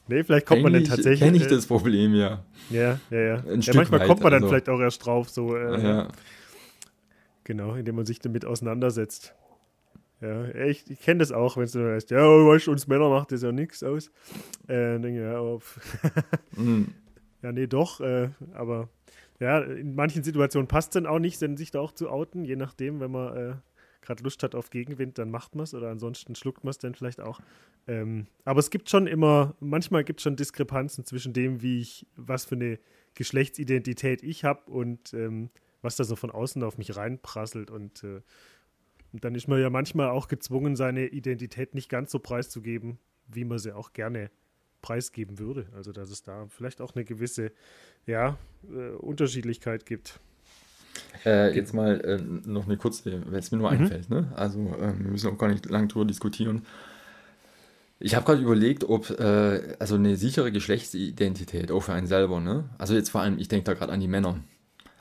Nee, vielleicht kommt man dann tatsächlich. Kenne ich äh, das Problem, ja. Ja, ja, ja. Ein ja manchmal weit, kommt man dann also, vielleicht auch erst drauf, so. Äh, ja. Genau, indem man sich damit auseinandersetzt. Ja, ich, ich kenne das auch, wenn es dann heißt, ja, weißt du, uns Männer macht das ja nichts aus. Äh, denke ja, aber mm. ja, nee, doch, äh, aber ja, in manchen Situationen passt es dann auch nicht, sich da auch zu outen, je nachdem, wenn man äh, gerade Lust hat auf Gegenwind, dann macht man es oder ansonsten schluckt man es dann vielleicht auch. Ähm, aber es gibt schon immer, manchmal gibt es schon Diskrepanzen zwischen dem, wie ich, was für eine Geschlechtsidentität ich habe und ähm, was da so von außen auf mich reinprasselt und äh, und dann ist man ja manchmal auch gezwungen, seine Identität nicht ganz so preiszugeben, wie man sie auch gerne preisgeben würde. Also dass es da vielleicht auch eine gewisse ja, äh, Unterschiedlichkeit gibt. Äh, jetzt mal äh, noch eine kurze, wenn es mir nur mhm. einfällt. Ne? Also äh, wir müssen auch gar nicht lang drüber diskutieren. Ich habe gerade überlegt, ob äh, also eine sichere Geschlechtsidentität auch für einen selber, ne? Also jetzt vor allem, ich denke da gerade an die Männer.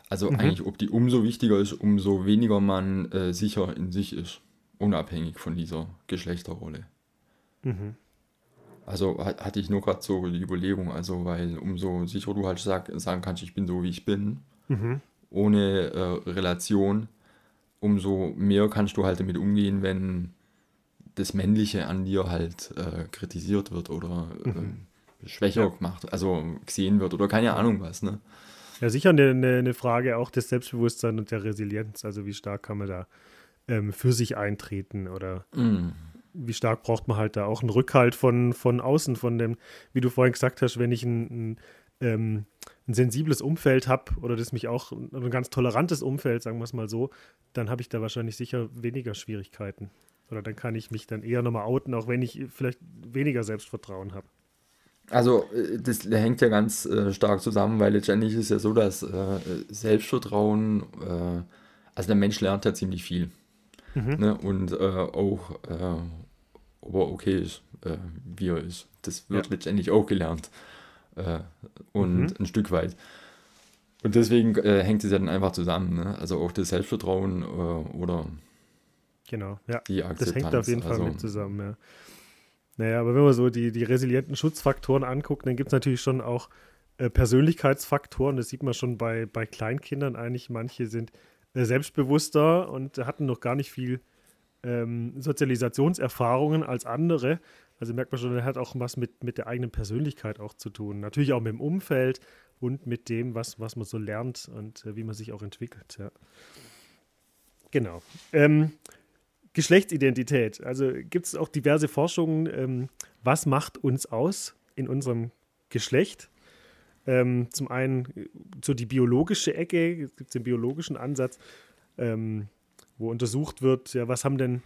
Also mhm. eigentlich, ob die umso wichtiger ist, umso weniger man äh, sicher in sich ist, unabhängig von dieser Geschlechterrolle. Mhm. Also hatte ich nur gerade so die Überlegung, also weil umso sicherer du halt sag, sagen kannst, ich bin so wie ich bin, mhm. ohne äh, Relation, umso mehr kannst du halt damit umgehen, wenn das Männliche an dir halt äh, kritisiert wird oder mhm. äh, schwächer ja. gemacht, also gesehen wird oder keine Ahnung was, ne? Ja, sicher eine, eine Frage auch des Selbstbewusstseins und der Resilienz. Also wie stark kann man da ähm, für sich eintreten oder mm. wie stark braucht man halt da auch einen Rückhalt von, von außen, von dem, wie du vorhin gesagt hast, wenn ich ein, ein, ähm, ein sensibles Umfeld habe oder das mich auch ein ganz tolerantes Umfeld, sagen wir es mal so, dann habe ich da wahrscheinlich sicher weniger Schwierigkeiten. Oder dann kann ich mich dann eher nochmal outen, auch wenn ich vielleicht weniger Selbstvertrauen habe. Also äh, das hängt ja ganz äh, stark zusammen, weil letztendlich ist ja so, dass äh, Selbstvertrauen, äh, also der Mensch lernt ja ziemlich viel. Mhm. Ne? Und äh, auch, äh, ob er okay ist, wie er ist. Das wird ja. letztendlich auch gelernt. und mhm. ein Stück weit. Und deswegen hängt es ja dann einfach zusammen. Ne? Also auch das Selbstvertrauen oder genau, ja. die Akzeptanz. Das hängt auf jeden Fall also, mit zusammen, ja. Naja, aber wenn man so die, die resilienten Schutzfaktoren anguckt, dann gibt es natürlich schon auch äh, Persönlichkeitsfaktoren. Das sieht man schon bei, bei Kleinkindern eigentlich. Manche sind äh, selbstbewusster und hatten noch gar nicht viel ähm, Sozialisationserfahrungen als andere. Also merkt man schon, das hat auch was mit, mit der eigenen Persönlichkeit auch zu tun. Natürlich auch mit dem Umfeld und mit dem, was, was man so lernt und äh, wie man sich auch entwickelt. Ja. Genau. Ähm, Geschlechtsidentität. Also gibt es auch diverse Forschungen, ähm, was macht uns aus in unserem Geschlecht. Ähm, zum einen äh, so die biologische Ecke, es gibt den biologischen Ansatz, ähm, wo untersucht wird, ja, was haben denn,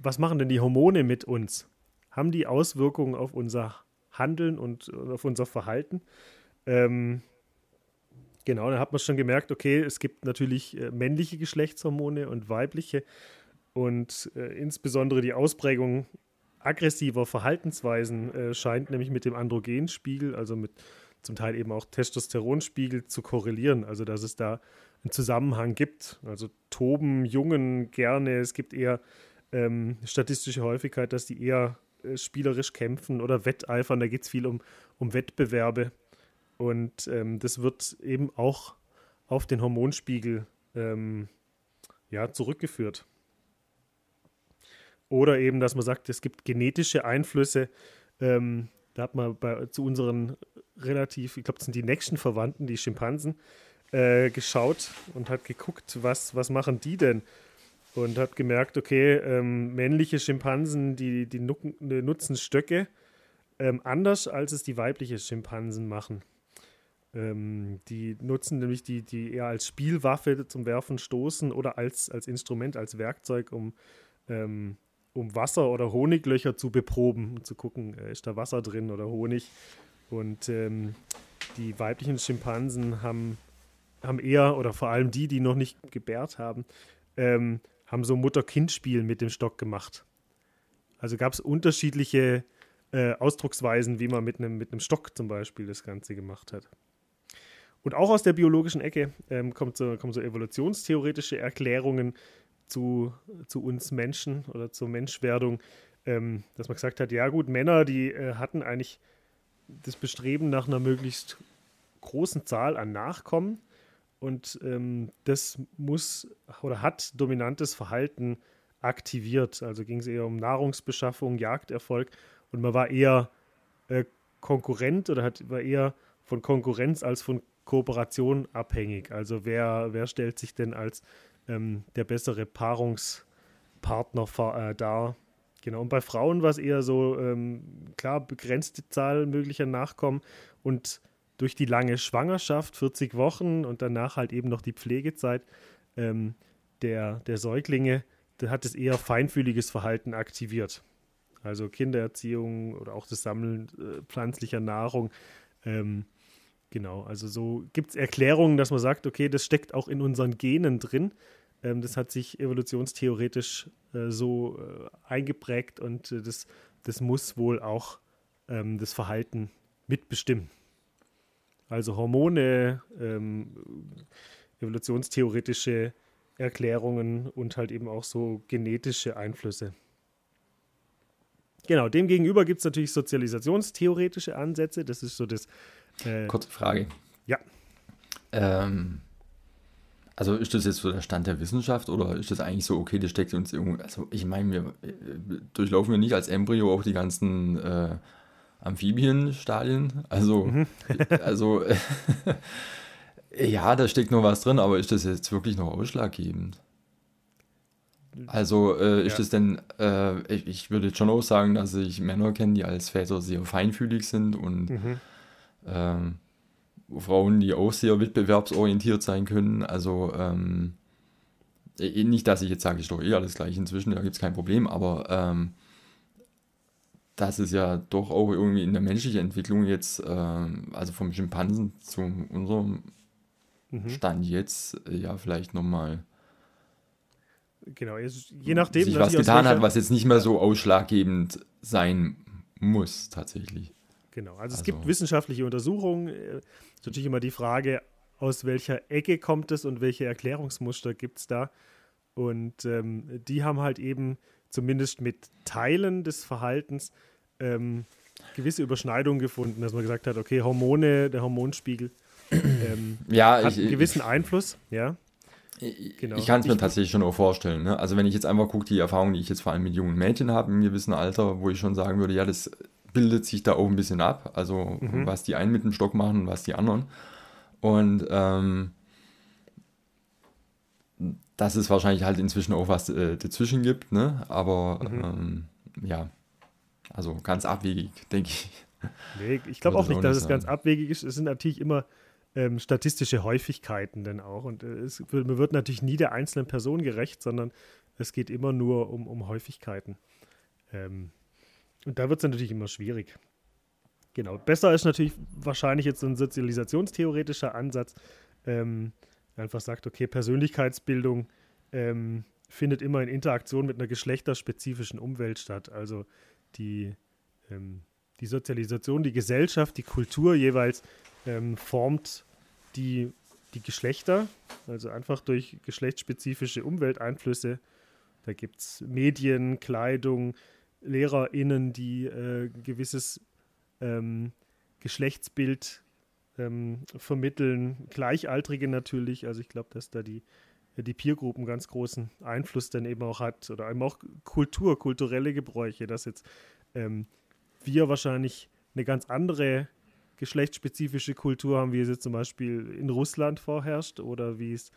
was machen denn die Hormone mit uns? Haben die Auswirkungen auf unser Handeln und auf unser Verhalten? Ähm, genau, dann hat man schon gemerkt, okay, es gibt natürlich äh, männliche Geschlechtshormone und weibliche. Und äh, insbesondere die Ausprägung aggressiver Verhaltensweisen äh, scheint nämlich mit dem Androgenspiegel, also mit zum Teil eben auch Testosteronspiegel zu korrelieren. Also dass es da einen Zusammenhang gibt. Also toben Jungen gerne. Es gibt eher ähm, statistische Häufigkeit, dass die eher äh, spielerisch kämpfen oder wetteifern. Da geht es viel um, um Wettbewerbe. Und ähm, das wird eben auch auf den Hormonspiegel ähm, ja, zurückgeführt. Oder eben, dass man sagt, es gibt genetische Einflüsse. Ähm, da hat man bei, zu unseren relativ, ich glaube, das sind die nächsten Verwandten, die Schimpansen, äh, geschaut und hat geguckt, was, was machen die denn? Und hat gemerkt, okay, ähm, männliche Schimpansen, die, die nutzen Stöcke ähm, anders, als es die weibliche Schimpansen machen. Ähm, die nutzen nämlich die, die eher als Spielwaffe zum Werfen, Stoßen oder als, als Instrument, als Werkzeug, um ähm, um Wasser oder Honiglöcher zu beproben und zu gucken, äh, ist da Wasser drin oder Honig. Und ähm, die weiblichen Schimpansen haben, haben eher, oder vor allem die, die noch nicht gebärt haben, ähm, haben so Mutter-Kind-Spiel mit dem Stock gemacht. Also gab es unterschiedliche äh, Ausdrucksweisen, wie man mit einem mit Stock zum Beispiel das Ganze gemacht hat. Und auch aus der biologischen Ecke ähm, kommt so, kommen so evolutionstheoretische Erklärungen, zu, zu uns Menschen oder zur Menschwerdung, ähm, dass man gesagt hat, ja gut, Männer, die äh, hatten eigentlich das Bestreben nach einer möglichst großen Zahl an Nachkommen und ähm, das muss oder hat dominantes Verhalten aktiviert. Also ging es eher um Nahrungsbeschaffung, Jagderfolg und man war eher äh, Konkurrent oder hat, war eher von Konkurrenz als von Kooperation abhängig. Also wer, wer stellt sich denn als ähm, der bessere Paarungspartner äh, dar. Genau, und bei Frauen war es eher so, ähm, klar, begrenzte Zahl möglicher Nachkommen und durch die lange Schwangerschaft, 40 Wochen und danach halt eben noch die Pflegezeit ähm, der, der Säuglinge, da hat es eher feinfühliges Verhalten aktiviert. Also Kindererziehung oder auch das Sammeln äh, pflanzlicher Nahrung. Ähm, genau, also so gibt es Erklärungen, dass man sagt, okay, das steckt auch in unseren Genen drin. Ähm, das hat sich evolutionstheoretisch äh, so äh, eingeprägt und äh, das das muss wohl auch ähm, das Verhalten mitbestimmen. Also Hormone, ähm, evolutionstheoretische Erklärungen und halt eben auch so genetische Einflüsse. Genau, demgegenüber gibt es natürlich sozialisationstheoretische Ansätze. Das ist so das. Äh, Kurze Frage. Ja. Ähm, also ist das jetzt so der Stand der Wissenschaft oder ist das eigentlich so, okay, das steckt uns irgendwo. Also ich meine, wir äh, durchlaufen wir nicht als Embryo auch die ganzen äh, Amphibienstadien. Also, mhm. also ja, da steckt noch was drin, aber ist das jetzt wirklich noch ausschlaggebend? Also äh, ist ja. das denn, äh, ich, ich, würde jetzt schon auch sagen, dass ich Männer kenne, die als Väter sehr feinfühlig sind und mhm. Ähm, Frauen, die auch sehr wettbewerbsorientiert sein können. Also ähm, nicht, dass ich jetzt sage, ich doch eh alles gleich inzwischen, da gibt es kein Problem, aber ähm, das ist ja doch auch irgendwie in der menschlichen Entwicklung jetzt, ähm, also vom Schimpansen zu unserem mhm. Stand jetzt, äh, ja, vielleicht nochmal. Genau, je nachdem. Sich was getan hat, was jetzt nicht mehr so ausschlaggebend sein muss, tatsächlich. Genau, also, also es gibt wissenschaftliche Untersuchungen. Es äh, ist natürlich immer die Frage, aus welcher Ecke kommt es und welche Erklärungsmuster gibt es da. Und ähm, die haben halt eben zumindest mit Teilen des Verhaltens ähm, gewisse Überschneidungen gefunden, dass man gesagt hat, okay, Hormone, der Hormonspiegel ähm, ja, hat ich, einen gewissen ich, Einfluss, ja. Genau. Ich kann es mir ich, tatsächlich schon auch vorstellen. Ne? Also wenn ich jetzt einfach gucke, die Erfahrung, die ich jetzt vor allem mit jungen Mädchen habe, im gewissen Alter, wo ich schon sagen würde, ja, das bildet sich da auch ein bisschen ab. Also mhm. was die einen mit dem Stock machen und was die anderen. Und ähm, dass es wahrscheinlich halt inzwischen auch was äh, dazwischen gibt, ne? Aber mhm. ähm, ja, also ganz abwegig, denke ich. Nee, ich glaube auch nicht, dass es ganz abwegig ist. Es sind natürlich immer ähm, statistische Häufigkeiten denn auch. Und äh, es, man wird natürlich nie der einzelnen Person gerecht, sondern es geht immer nur um, um Häufigkeiten. Ähm, und da wird es natürlich immer schwierig. Genau. Besser ist natürlich wahrscheinlich jetzt so ein sozialisationstheoretischer Ansatz. Ähm, einfach sagt, okay, Persönlichkeitsbildung ähm, findet immer in Interaktion mit einer geschlechterspezifischen Umwelt statt. Also die, ähm, die Sozialisation, die Gesellschaft, die Kultur jeweils ähm, formt die, die Geschlechter, also einfach durch geschlechtsspezifische Umwelteinflüsse. Da gibt es Medien, Kleidung, LehrerInnen, die äh, gewisses ähm, Geschlechtsbild ähm, vermitteln, Gleichaltrige natürlich. Also ich glaube, dass da die, die Peergruppen ganz großen Einfluss dann eben auch hat oder eben auch Kultur, kulturelle Gebräuche, dass jetzt ähm, wir wahrscheinlich eine ganz andere geschlechtsspezifische Kultur haben, wie es jetzt zum Beispiel in Russland vorherrscht oder wie es,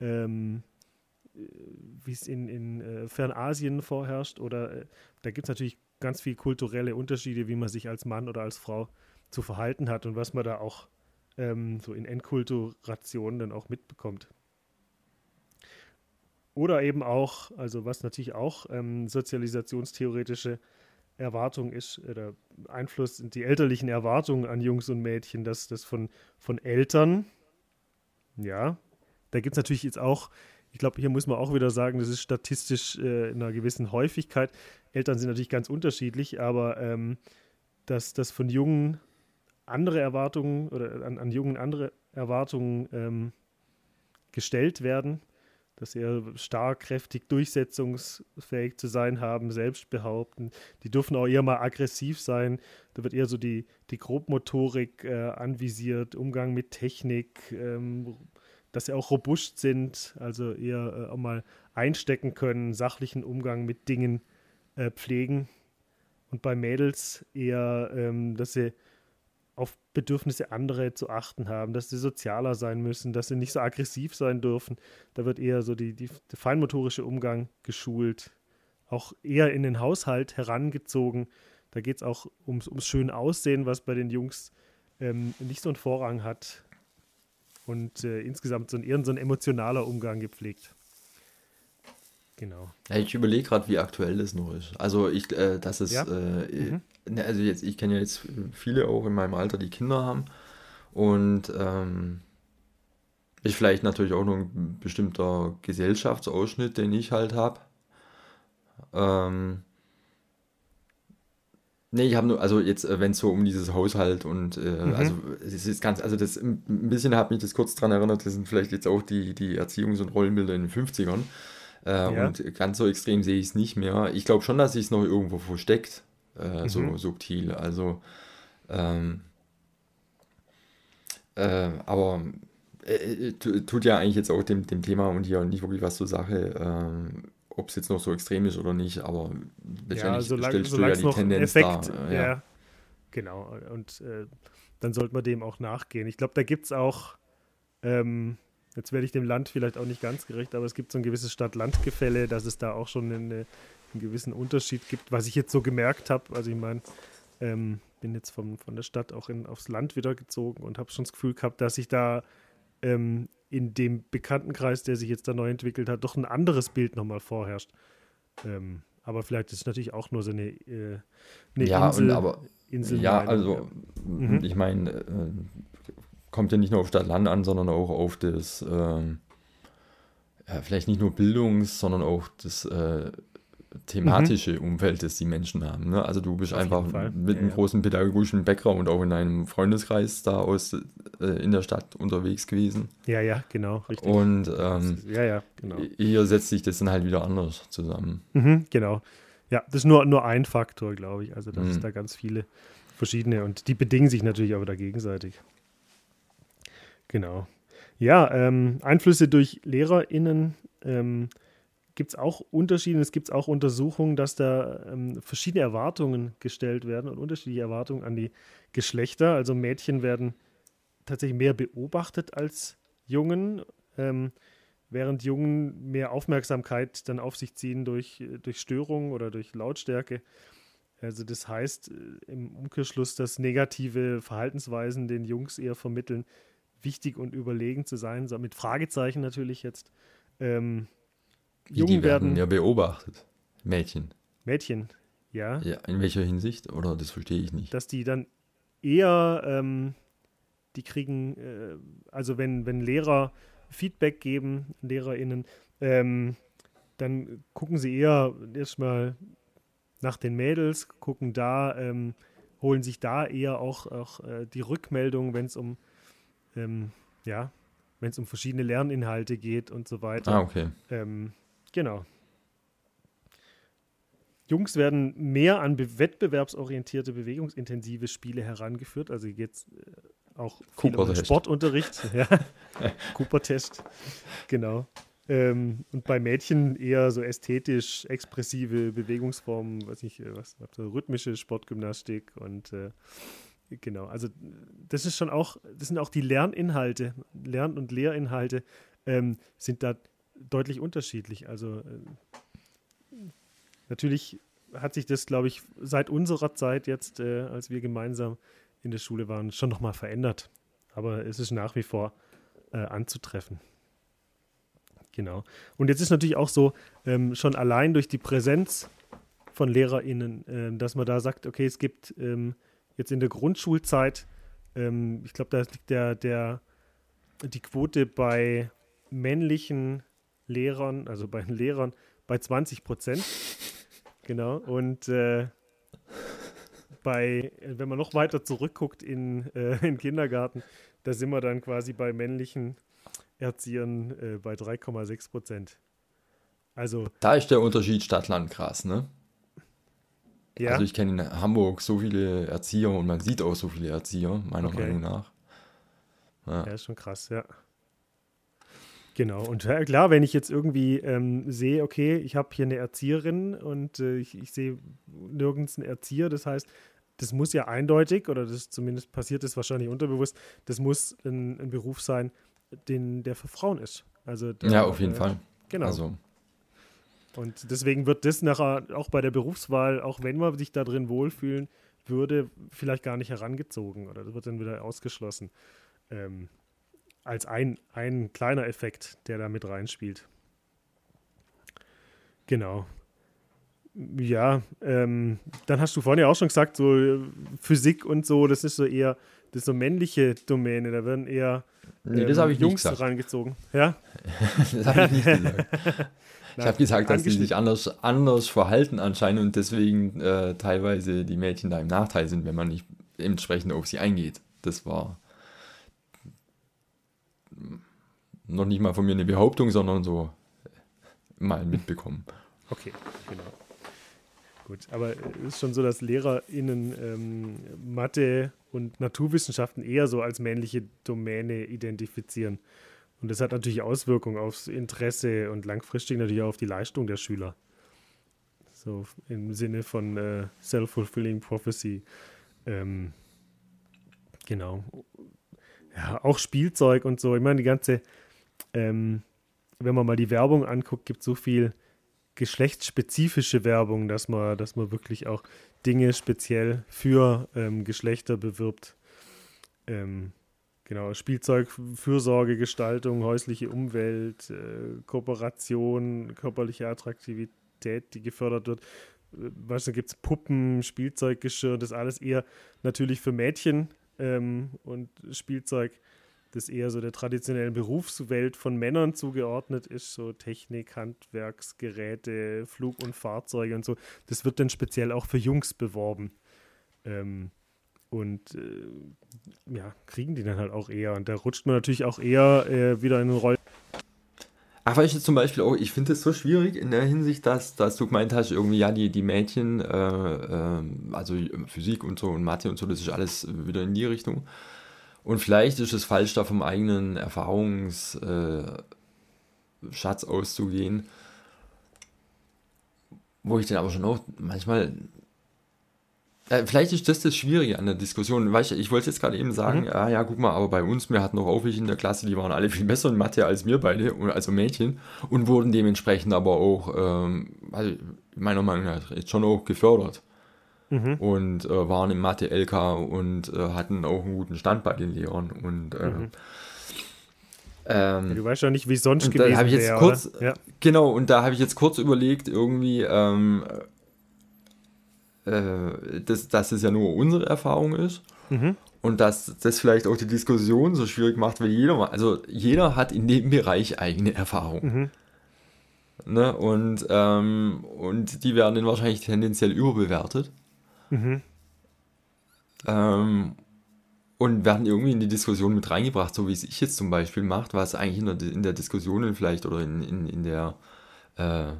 ähm, wie es in, in äh, Fernasien vorherrscht. Oder äh, da gibt es natürlich ganz viele kulturelle Unterschiede, wie man sich als Mann oder als Frau zu verhalten hat und was man da auch ähm, so in Enkulturation dann auch mitbekommt. Oder eben auch, also was natürlich auch ähm, sozialisationstheoretische Erwartung ist, oder Einfluss sind die elterlichen Erwartungen an Jungs und Mädchen, dass das von, von Eltern, ja, da gibt es natürlich jetzt auch, ich glaube, hier muss man auch wieder sagen, das ist statistisch äh, in einer gewissen Häufigkeit. Eltern sind natürlich ganz unterschiedlich, aber ähm, dass das von Jungen andere Erwartungen oder an, an Jungen andere Erwartungen ähm, gestellt werden, dass sie stark, kräftig, durchsetzungsfähig zu sein haben, selbst behaupten. Die dürfen auch eher mal aggressiv sein. Da wird eher so die, die Grobmotorik äh, anvisiert, Umgang mit Technik, ähm, dass sie auch robust sind, also eher äh, auch mal einstecken können, sachlichen Umgang mit Dingen äh, pflegen. Und bei Mädels eher, ähm, dass sie auf Bedürfnisse anderer zu achten haben, dass sie sozialer sein müssen, dass sie nicht so aggressiv sein dürfen. Da wird eher so die, die, der feinmotorische Umgang geschult, auch eher in den Haushalt herangezogen. Da geht es auch ums, ums schön Aussehen, was bei den Jungs ähm, nicht so einen Vorrang hat. Und äh, insgesamt so ein, eher so ein emotionaler Umgang gepflegt. Genau. Ja, ich überlege gerade, wie aktuell das noch ist. Also ich, äh, das ist, ja? äh, mhm. Ne, also jetzt, ich kenne ja jetzt viele auch in meinem Alter, die Kinder haben. Und ähm, ist vielleicht natürlich auch noch ein bestimmter Gesellschaftsausschnitt, den ich halt habe. Ähm, Nee, ich habe nur, also jetzt, äh, wenn es so um dieses Haushalt und, äh, mhm. also es ist ganz, also das, ein bisschen hat mich das kurz daran erinnert, das sind vielleicht jetzt auch die, die Erziehungs- und Rollenbilder in den 50ern. Äh, ja. Und ganz so extrem sehe ich es nicht mehr. Ich glaube schon, dass sich es noch irgendwo versteckt, äh, mhm. so subtil. Also, ähm, äh, aber äh, tut ja eigentlich jetzt auch dem, dem Thema und hier nicht wirklich was zur Sache. Ob es jetzt noch so extrem ist oder nicht, aber letztendlich ja, solang, stellst du ja die Tendenz Effekt, da. Äh, ja. ja. genau. Und äh, dann sollte man dem auch nachgehen. Ich glaube, da gibt es auch, ähm, jetzt werde ich dem Land vielleicht auch nicht ganz gerecht, aber es gibt so ein gewisses Stadt-Land-Gefälle, dass es da auch schon eine, einen gewissen Unterschied gibt, was ich jetzt so gemerkt habe. Also ich meine, ähm, bin jetzt vom, von der Stadt auch in, aufs Land wieder gezogen und habe schon das Gefühl gehabt, dass ich da ähm, in dem Bekanntenkreis, der sich jetzt da neu entwickelt hat, doch ein anderes Bild nochmal vorherrscht. Ähm, aber vielleicht ist es natürlich auch nur so eine, äh, eine ja, Insel. Und aber, Insel ja, also mhm. ich meine, äh, kommt ja nicht nur auf Stadt-Land an, sondern auch auf das, äh, ja, vielleicht nicht nur Bildungs-, sondern auch das äh, thematische mhm. Umfeld, das die Menschen haben. Ne? Also du bist Auf einfach mit ja, einem ja. großen pädagogischen Background auch in einem Freundeskreis da aus äh, in der Stadt unterwegs gewesen. Ja, ja, genau, richtig. Und ähm, ja, ja, genau. hier setzt sich das dann halt wieder anders zusammen. Mhm, genau. Ja, das ist nur, nur ein Faktor, glaube ich. Also das mhm. ist da ganz viele verschiedene und die bedingen sich natürlich aber da gegenseitig. Genau. Ja, ähm, Einflüsse durch LehrerInnen ähm, gibt es auch Unterschiede, es gibt auch Untersuchungen, dass da ähm, verschiedene Erwartungen gestellt werden und unterschiedliche Erwartungen an die Geschlechter. Also Mädchen werden tatsächlich mehr beobachtet als Jungen, ähm, während Jungen mehr Aufmerksamkeit dann auf sich ziehen durch, durch Störungen oder durch Lautstärke. Also das heißt äh, im Umkehrschluss, dass negative Verhaltensweisen den Jungs eher vermitteln, wichtig und überlegen zu sein, mit Fragezeichen natürlich jetzt. Ähm, Jungen die werden, werden ja beobachtet. Mädchen. Mädchen, ja. Ja, in welcher Hinsicht? Oder das verstehe ich nicht. Dass die dann eher, ähm, die kriegen, äh, also wenn, wenn Lehrer Feedback geben, LehrerInnen, ähm, dann gucken sie eher erstmal nach den Mädels, gucken da, ähm, holen sich da eher auch, auch äh, die Rückmeldung, wenn es um, ähm, ja, wenn es um verschiedene Lerninhalte geht und so weiter. Ah, okay. Ähm, Genau. Jungs werden mehr an be wettbewerbsorientierte, bewegungsintensive Spiele herangeführt. Also jetzt äh, auch um Sportunterricht. ja. Cooper-Test. Genau. Ähm, und bei Mädchen eher so ästhetisch expressive Bewegungsformen, weiß nicht, äh, was, so rhythmische Sportgymnastik und äh, genau, also das ist schon auch, das sind auch die Lerninhalte, Lern- und Lehrinhalte ähm, sind da deutlich unterschiedlich. Also äh, natürlich hat sich das, glaube ich, seit unserer Zeit jetzt, äh, als wir gemeinsam in der Schule waren, schon nochmal verändert. Aber es ist nach wie vor äh, anzutreffen. Genau. Und jetzt ist natürlich auch so, ähm, schon allein durch die Präsenz von LehrerInnen, äh, dass man da sagt, okay, es gibt ähm, jetzt in der Grundschulzeit, ähm, ich glaube, da liegt der, der, die Quote bei männlichen Lehrern, also bei den Lehrern, bei 20 Prozent. genau. Und äh, bei, wenn man noch weiter zurückguckt in, äh, in Kindergarten, da sind wir dann quasi bei männlichen Erziehern äh, bei 3,6 Prozent. Also. Da ist der Unterschied Stadt-Land krass, ne? Ja. Also ich kenne in Hamburg so viele Erzieher und man sieht auch so viele Erzieher, meiner okay. Meinung nach. Ja. ja, ist schon krass, ja. Genau, und ja, klar, wenn ich jetzt irgendwie ähm, sehe, okay, ich habe hier eine Erzieherin und äh, ich, ich sehe nirgends einen Erzieher, das heißt, das muss ja eindeutig, oder das zumindest passiert ist wahrscheinlich unterbewusst, das muss ein, ein Beruf sein, den, der für Frauen ist. Also der, ja, auf jeden äh, Fall. Genau. Also. Und deswegen wird das nachher auch bei der Berufswahl, auch wenn man sich da drin wohlfühlen würde, vielleicht gar nicht herangezogen oder das wird dann wieder ausgeschlossen. Ähm, als ein, ein kleiner Effekt, der da mit reinspielt. Genau. Ja, ähm, dann hast du vorhin ja auch schon gesagt, so Physik und so, das ist so eher, das ist so männliche Domäne. Da werden eher nee, ähm, das habe ich Jungs reingezogen. Ja? das habe ich nicht gesagt. ich habe gesagt, dass sie sich anders, anders verhalten anscheinend und deswegen äh, teilweise die Mädchen da im Nachteil sind, wenn man nicht entsprechend auf sie eingeht. Das war noch nicht mal von mir eine Behauptung, sondern so mal mitbekommen. Okay, genau. Gut, aber es ist schon so, dass LehrerInnen ähm, Mathe und Naturwissenschaften eher so als männliche Domäne identifizieren. Und das hat natürlich Auswirkungen aufs Interesse und langfristig natürlich auch auf die Leistung der Schüler. So im Sinne von äh, Self-Fulfilling Prophecy. Ähm, genau. Ja, auch Spielzeug und so. Ich meine, die ganze, ähm, wenn man mal die Werbung anguckt, gibt es so viel geschlechtsspezifische Werbung, dass man, dass man wirklich auch Dinge speziell für ähm, Geschlechter bewirbt. Ähm, genau, Spielzeug, Fürsorge, Gestaltung, häusliche Umwelt, äh, Kooperation, körperliche Attraktivität, die gefördert wird. Äh, weißt du, gibt es Puppen, Spielzeuggeschirr, das alles eher natürlich für Mädchen ähm, und Spielzeug das eher so der traditionellen Berufswelt von Männern zugeordnet ist, so Technik, Handwerksgeräte, Flug- und Fahrzeuge und so. Das wird dann speziell auch für Jungs beworben. Ähm, und äh, ja, kriegen die dann halt auch eher. Und da rutscht man natürlich auch eher äh, wieder in den Rollen. Ach, weil ich jetzt zum Beispiel auch, ich finde es so schwierig in der Hinsicht, dass, dass du gemeint hast, irgendwie, ja, die, die Mädchen, äh, äh, also Physik und so und Mathe und so, das ist alles wieder in die Richtung. Und vielleicht ist es falsch, da vom eigenen Erfahrungsschatz äh, auszugehen. Wo ich dann aber schon auch manchmal. Äh, vielleicht ist das das Schwierige an der Diskussion. Weißt du, ich wollte jetzt gerade eben sagen, mhm. ja, ja, guck mal, aber bei uns, wir hatten auch Aufwich in der Klasse, die waren alle viel besser in Mathe als wir beide, also Mädchen, und wurden dementsprechend aber auch, ähm, also meiner Meinung nach, jetzt schon auch gefördert mhm. und äh, waren im Mathe-LK und äh, hatten auch einen guten Stand bei den Lehrern. Und äh, mhm. ähm, ja, du weißt ja nicht, wie es sonst gewesen wäre. ja. Genau, und da habe ich jetzt kurz überlegt, irgendwie, ähm, äh, dass, dass es ja nur unsere Erfahrung ist. Mhm. Und dass das vielleicht auch die Diskussion so schwierig macht, weil jeder, also jeder hat in dem Bereich eigene Erfahrung. Mhm. Ne? Und, ähm, und die werden dann wahrscheinlich tendenziell überbewertet. Mhm. Ähm, und werden irgendwie in die Diskussion mit reingebracht, so wie es ich jetzt zum Beispiel mache, was eigentlich in der, in der Diskussion vielleicht oder in, in, in, der, äh,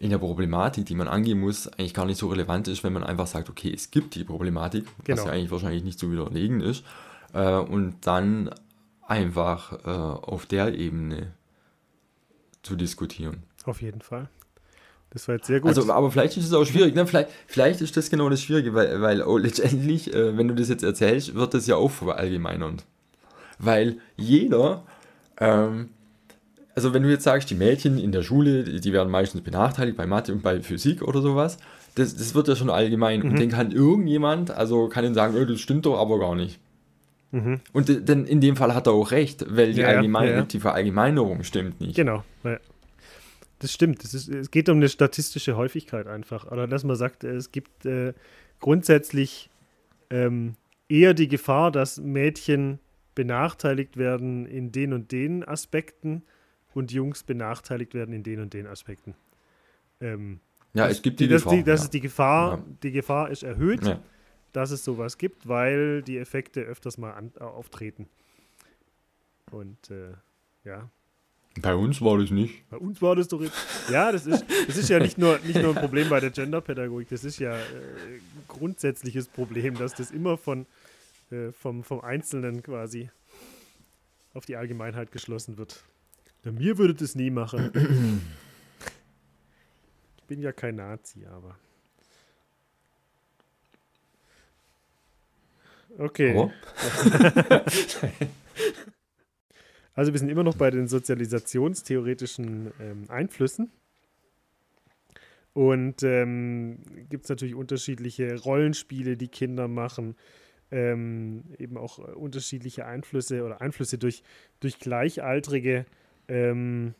in der Problematik, die man angehen muss, eigentlich gar nicht so relevant ist, wenn man einfach sagt, okay, es gibt die Problematik, genau. was ja eigentlich wahrscheinlich nicht zu widerlegen ist, äh, und dann einfach äh, auf der Ebene zu diskutieren. Auf jeden Fall. Das war jetzt sehr gut. Also, aber vielleicht ist es auch schwierig. Ne? Vielleicht, vielleicht ist das genau das Schwierige, weil, weil oh, letztendlich, äh, wenn du das jetzt erzählst, wird das ja auch verallgemeinernd. Weil jeder, ähm, also wenn du jetzt sagst, die Mädchen in der Schule, die, werden meistens benachteiligt bei Mathe und bei Physik oder sowas, das, das wird ja schon allgemein. Mhm. Und dann kann irgendjemand, also kann ihn sagen, oh, das stimmt doch aber gar nicht. Mhm. Und denn in dem Fall hat er auch recht, weil die, ja, Allgemein ja, ja. die Verallgemeinerung stimmt nicht. Genau. Das stimmt. Das ist, es geht um eine statistische Häufigkeit einfach. Oder dass man sagt, es gibt äh, grundsätzlich ähm, eher die Gefahr, dass Mädchen benachteiligt werden in den und den Aspekten und Jungs benachteiligt werden in den und den Aspekten. Ähm, ja, es gibt die, die Gefahr. Die, dass ja. die Gefahr, ja. die Gefahr ist erhöht, ja. dass es sowas gibt, weil die Effekte öfters mal an, auftreten. Und äh, ja, bei uns war das nicht. Bei uns war das doch jetzt. Ja, das ist, das ist ja nicht nur, nicht nur ein Problem bei der Genderpädagogik, das ist ja äh, ein grundsätzliches Problem, dass das immer von, äh, vom, vom Einzelnen quasi auf die Allgemeinheit geschlossen wird. Ja, mir würde das nie machen. ich bin ja kein Nazi, aber. Okay. Oh. Also wir sind immer noch bei den sozialisationstheoretischen ähm, Einflüssen. Und ähm, gibt es natürlich unterschiedliche Rollenspiele, die Kinder machen, ähm, eben auch äh, unterschiedliche Einflüsse oder Einflüsse durch, durch Gleichaltrige, ähm,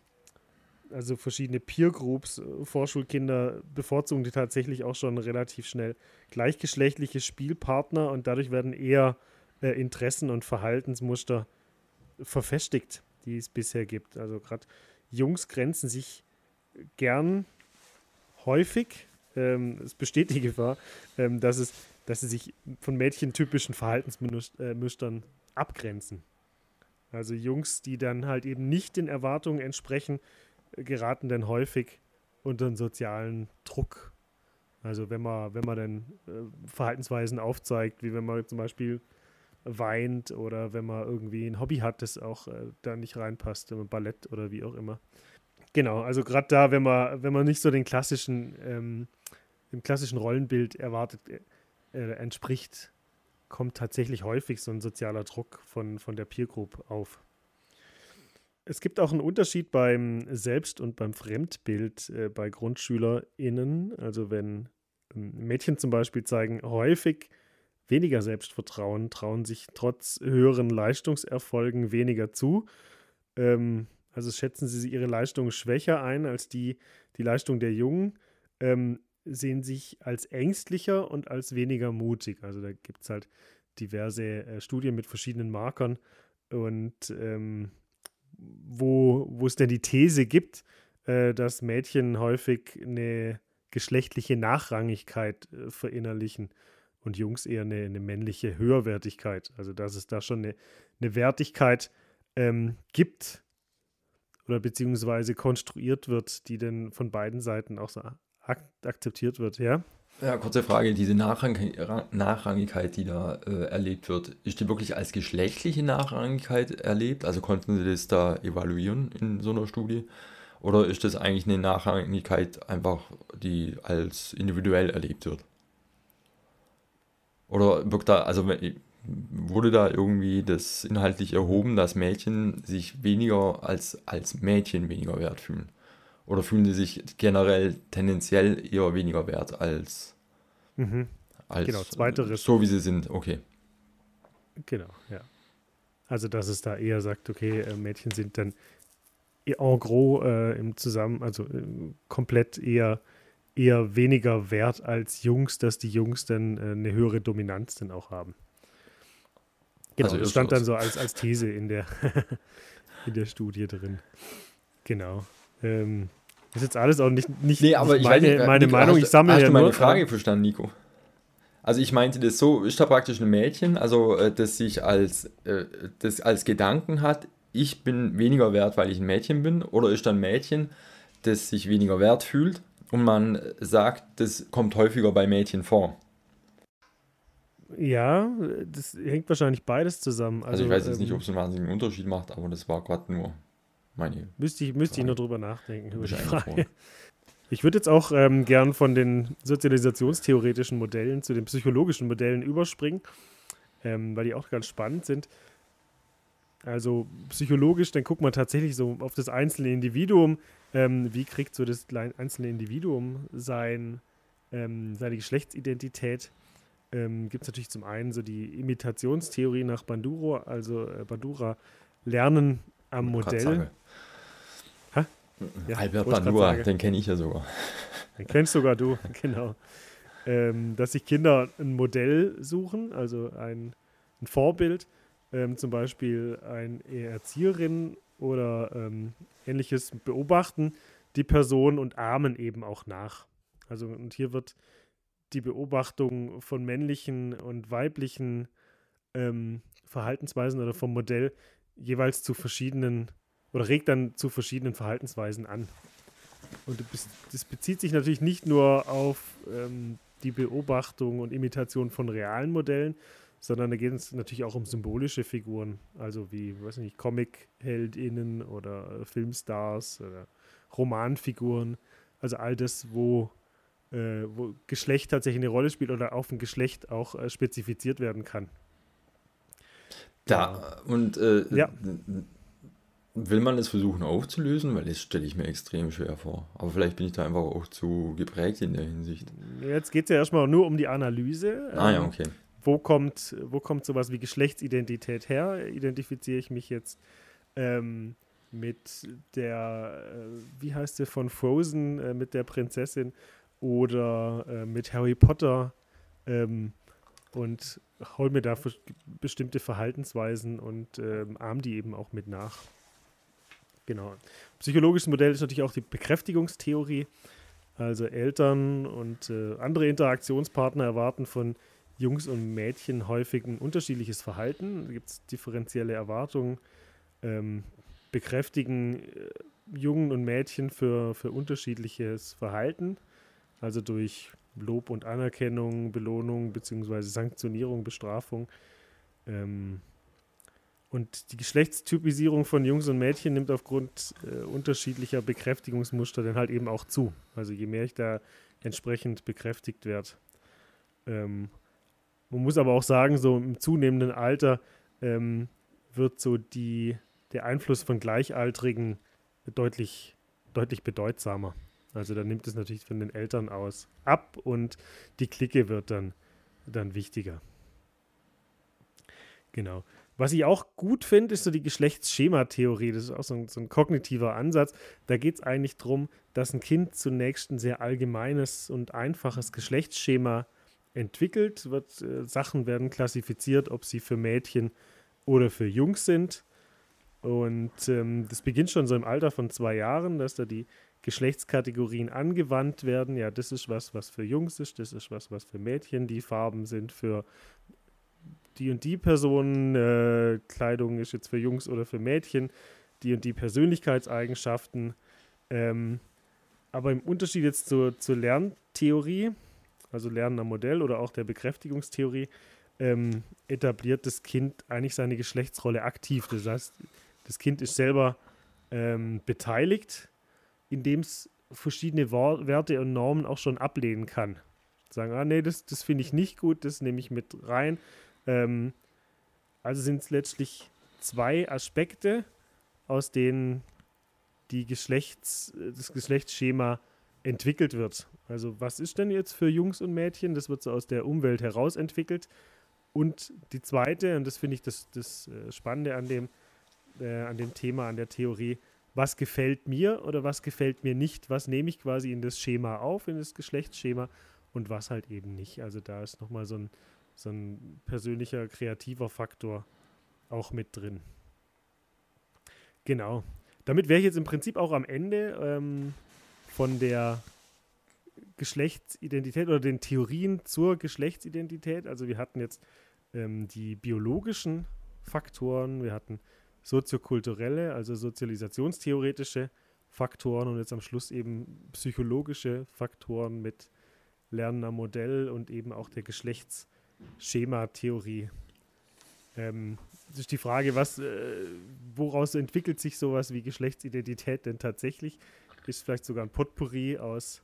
also verschiedene Peer Groups. Äh, Vorschulkinder bevorzugen die tatsächlich auch schon relativ schnell gleichgeschlechtliche Spielpartner und dadurch werden eher äh, Interessen und Verhaltensmuster verfestigt, die es bisher gibt. Also gerade Jungs grenzen sich gern häufig. Ähm, es besteht die Gefahr, ähm, dass, es, dass sie sich von mädchentypischen Verhaltensmustern äh, abgrenzen. Also Jungs, die dann halt eben nicht den Erwartungen entsprechen, geraten dann häufig unter einen sozialen Druck. Also wenn man, wenn man dann äh, Verhaltensweisen aufzeigt, wie wenn man zum Beispiel weint oder wenn man irgendwie ein Hobby hat, das auch äh, da nicht reinpasst, wenn Ballett oder wie auch immer. Genau, also gerade da, wenn man, wenn man nicht so den klassischen, ähm, dem klassischen Rollenbild erwartet, äh, entspricht, kommt tatsächlich häufig so ein sozialer Druck von, von der Peer Group auf. Es gibt auch einen Unterschied beim Selbst- und beim Fremdbild äh, bei GrundschülerInnen. Also wenn ähm, Mädchen zum Beispiel zeigen häufig weniger Selbstvertrauen, trauen sich trotz höheren Leistungserfolgen weniger zu. Ähm, also schätzen sie ihre Leistung schwächer ein als die, die Leistung der Jungen, ähm, sehen sich als ängstlicher und als weniger mutig. Also da gibt es halt diverse äh, Studien mit verschiedenen Markern und ähm, wo, es denn die These gibt, äh, dass Mädchen häufig eine geschlechtliche Nachrangigkeit äh, verinnerlichen und Jungs eher eine, eine, männliche Höherwertigkeit. Also dass es da schon eine, eine Wertigkeit ähm, gibt oder beziehungsweise konstruiert wird, die dann von beiden Seiten auch so ak akzeptiert wird, ja? Ja, kurze Frage, diese Nachrang Nachrangigkeit, die da äh, erlebt wird, ist die wirklich als geschlechtliche Nachrangigkeit erlebt? Also konnten Sie das da evaluieren in so einer Studie? Oder ist das eigentlich eine Nachrangigkeit einfach, die als individuell erlebt wird? Oder wirkt da, also wurde da irgendwie das inhaltlich erhoben, dass Mädchen sich weniger als, als Mädchen weniger wert fühlen? Oder fühlen sie sich generell tendenziell eher weniger wert als, mhm. als genau, zweiteres. so wie sie sind? Okay. Genau, ja. Also, dass es da eher sagt, okay, äh, Mädchen sind dann en gros äh, im Zusammen, also äh, komplett eher, eher weniger wert als Jungs, dass die Jungs dann äh, eine höhere Dominanz dann auch haben. Genau, also das stand dann so als, als These in der, in der Studie drin. Genau. Ähm, das ist jetzt alles auch nicht, nicht, nee, aber nicht meine, meine, meine Nico, Meinung. Hast, ich sammle hast ja du meine nur, Frage verstanden, Nico? Also ich meinte das so, ist da praktisch ein Mädchen, also äh, das sich als, äh, das als Gedanken hat, ich bin weniger wert, weil ich ein Mädchen bin, oder ist da ein Mädchen, das sich weniger wert fühlt und man sagt, das kommt häufiger bei Mädchen vor? Ja, das hängt wahrscheinlich beides zusammen. Also, also ich weiß jetzt ähm, nicht, ob es einen wahnsinnigen Unterschied macht, aber das war gerade nur meine. Müsste ich, müsste ich nur drüber nachdenken, über die Frage. Ich würde jetzt auch ähm, gern von den sozialisationstheoretischen Modellen zu den psychologischen Modellen überspringen, ähm, weil die auch ganz spannend sind. Also psychologisch, dann guckt man tatsächlich so auf das einzelne Individuum. Ähm, wie kriegt so das einzelne Individuum sein, ähm, seine Geschlechtsidentität? Ähm, Gibt es natürlich zum einen so die Imitationstheorie nach Banduro, also äh, Bandura, Lernen am Modell. Ja, Albert Bandura, den kenne ich ja sogar. Den kennst sogar du, genau. Ähm, dass sich Kinder ein Modell suchen, also ein, ein Vorbild, ähm, zum Beispiel eine Erzieherin oder ähm, ähnliches beobachten die Person und ahmen eben auch nach. Also und hier wird die Beobachtung von männlichen und weiblichen ähm, Verhaltensweisen oder vom Modell jeweils zu verschiedenen oder regt dann zu verschiedenen Verhaltensweisen an. Und das bezieht sich natürlich nicht nur auf ähm, die Beobachtung und Imitation von realen Modellen, sondern da geht es natürlich auch um symbolische Figuren, also wie, weiß nicht, Comic-HeldInnen oder Filmstars oder Romanfiguren. Also all das, wo, äh, wo Geschlecht tatsächlich eine Rolle spielt oder auf ein Geschlecht auch äh, spezifiziert werden kann. Da, und äh, ja. Will man das versuchen aufzulösen? Weil das stelle ich mir extrem schwer vor. Aber vielleicht bin ich da einfach auch zu geprägt in der Hinsicht. Jetzt geht es ja erstmal nur um die Analyse. Ah ja, ähm, okay. Wo kommt, wo kommt sowas wie Geschlechtsidentität her? Identifiziere ich mich jetzt ähm, mit der, äh, wie heißt sie, von Frozen, äh, mit der Prinzessin oder äh, mit Harry Potter? Ähm, und hol mir da bestimmte Verhaltensweisen und ähm, arm die eben auch mit nach. Genau. Psychologisches Modell ist natürlich auch die Bekräftigungstheorie. Also Eltern und äh, andere Interaktionspartner erwarten von Jungs und Mädchen häufig ein unterschiedliches Verhalten. Da gibt es differenzielle Erwartungen, ähm, bekräftigen äh, Jungen und Mädchen für, für unterschiedliches Verhalten, also durch Lob und Anerkennung, Belohnung bzw. Sanktionierung, Bestrafung. Ähm, und die Geschlechtstypisierung von Jungs und Mädchen nimmt aufgrund äh, unterschiedlicher Bekräftigungsmuster dann halt eben auch zu. Also je mehr ich da entsprechend bekräftigt werde. Ähm, man muss aber auch sagen, so im zunehmenden Alter ähm, wird so die, der Einfluss von Gleichaltrigen deutlich, deutlich bedeutsamer. Also da nimmt es natürlich von den Eltern aus ab und die Clique wird dann, dann wichtiger. Genau. Was ich auch gut finde, ist so die Geschlechtsschema-Theorie. Das ist auch so ein, so ein kognitiver Ansatz. Da geht es eigentlich darum, dass ein Kind zunächst ein sehr allgemeines und einfaches Geschlechtsschema entwickelt. Wird, äh, Sachen werden klassifiziert, ob sie für Mädchen oder für Jungs sind. Und ähm, das beginnt schon so im Alter von zwei Jahren, dass da die Geschlechtskategorien angewandt werden. Ja, das ist was, was für Jungs ist, das ist was, was für Mädchen die Farben sind, für die und die Personen, äh, Kleidung ist jetzt für Jungs oder für Mädchen, die und die Persönlichkeitseigenschaften. Ähm, aber im Unterschied jetzt zur, zur Lerntheorie, also Lernen am Modell oder auch der Bekräftigungstheorie, ähm, etabliert das Kind eigentlich seine Geschlechtsrolle aktiv. Das heißt, das Kind ist selber ähm, beteiligt, indem es verschiedene Werte und Normen auch schon ablehnen kann. Sagen, ah nee, das, das finde ich nicht gut, das nehme ich mit rein. Ähm, also sind es letztlich zwei Aspekte, aus denen die Geschlechts, das Geschlechtsschema entwickelt wird. Also was ist denn jetzt für Jungs und Mädchen? Das wird so aus der Umwelt heraus entwickelt. Und die zweite, und das finde ich das, das äh, Spannende an dem, äh, an dem Thema, an der Theorie, was gefällt mir oder was gefällt mir nicht, was nehme ich quasi in das Schema auf, in das Geschlechtsschema und was halt eben nicht. Also da ist nochmal so ein, so ein persönlicher, kreativer Faktor auch mit drin. Genau. Damit wäre ich jetzt im Prinzip auch am Ende ähm, von der Geschlechtsidentität oder den Theorien zur Geschlechtsidentität. Also wir hatten jetzt ähm, die biologischen Faktoren, wir hatten soziokulturelle, also sozialisationstheoretische Faktoren und jetzt am Schluss eben psychologische Faktoren mit Lernen am Modell und eben auch der Geschlechtsschema-Theorie. Ähm, das ist die Frage, was, äh, woraus entwickelt sich sowas wie Geschlechtsidentität denn tatsächlich? Ist vielleicht sogar ein Potpourri aus,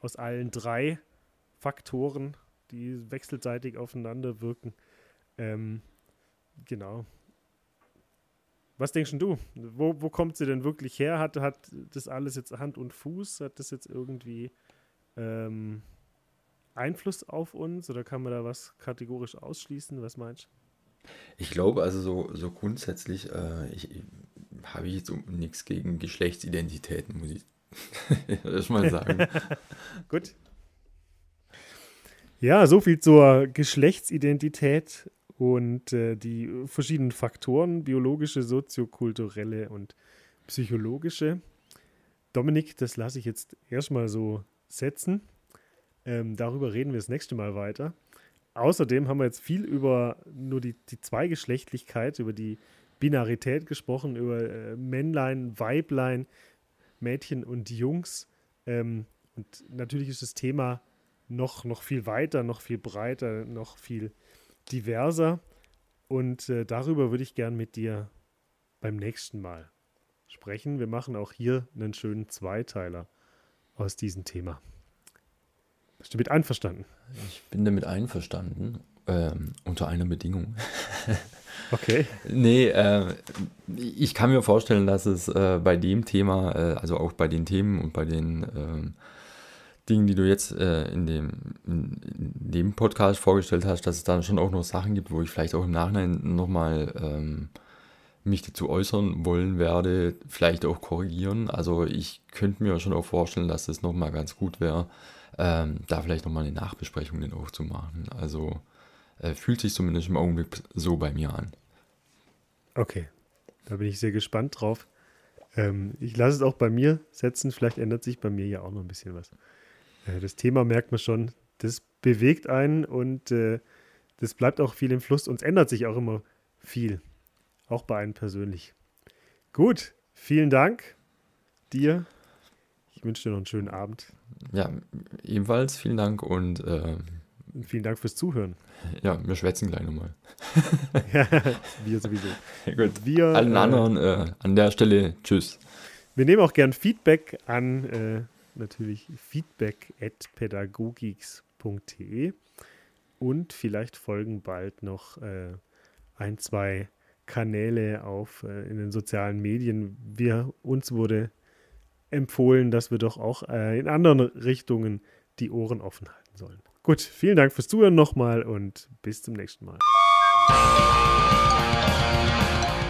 aus allen drei Faktoren, die wechselseitig aufeinander wirken. Ähm, genau. Was denkst du? Wo, wo kommt sie denn wirklich her? Hat, hat das alles jetzt Hand und Fuß? Hat das jetzt irgendwie ähm, Einfluss auf uns oder kann man da was kategorisch ausschließen? Was meinst du? Ich glaube, also so, so grundsätzlich äh, ich, ich, habe ich jetzt nichts gegen Geschlechtsidentitäten, muss ich erstmal sagen. Gut. Ja, so viel zur Geschlechtsidentität und äh, die verschiedenen Faktoren, biologische, soziokulturelle und psychologische. Dominik, das lasse ich jetzt erstmal so setzen. Ähm, darüber reden wir das nächste Mal weiter. Außerdem haben wir jetzt viel über nur die, die Zweigeschlechtlichkeit, über die Binarität gesprochen, über äh, Männlein, Weiblein, Mädchen und Jungs. Ähm, und natürlich ist das Thema noch, noch viel weiter, noch viel breiter, noch viel diverser. Und äh, darüber würde ich gern mit dir beim nächsten Mal sprechen. Wir machen auch hier einen schönen Zweiteiler aus diesem Thema. Bist du mit einverstanden? Ich bin damit einverstanden, ähm, unter einer Bedingung. okay. Nee, äh, ich kann mir vorstellen, dass es äh, bei dem Thema, äh, also auch bei den Themen und bei den ähm, Dingen, die du jetzt äh, in, dem, in, dem Podcast vorgestellt hast, dass es dann schon auch noch Sachen gibt, wo ich vielleicht auch im Nachhinein nochmal ähm, mich dazu äußern wollen werde, vielleicht auch korrigieren. Also ich könnte mir schon auch vorstellen, dass es nochmal ganz gut wäre, ähm, da vielleicht nochmal eine Nachbesprechung dann auch zu machen. Also Äh, fühlt sich zumindest im Augenblick so bei mir an. Okay, da bin ich sehr gespannt drauf. Ähm, ich lasse es auch bei mir setzen. Vielleicht ändert sich bei mir ja auch noch ein bisschen was. Äh, das Thema merkt man schon, das bewegt einen und äh, das bleibt auch viel im Fluss und es ändert sich auch immer viel. Auch bei einem persönlich. Gut, vielen Dank dir. Ich wünsche dir noch einen schönen Abend. Ja, ebenfalls vielen Dank und äh, vielen Dank fürs Zuhören. Ja, wir schwätzen gleich nochmal. ja, wir sowieso. Ja, gut. Wir, Allen äh, anderen äh, an der Stelle, tschüss. Wir nehmen auch gern Feedback an, äh, natürlich feedback at pädagogix.de und vielleicht folgen bald noch äh, ein, zwei Kanäle auf äh, in den sozialen Medien. Wir, uns wurde empfohlen, dass wir doch auch äh, in anderen Richtungen die Ohren offen halten sollen. Gut, vielen Dank fürs Zuhören nochmal und bis zum nächsten Mal.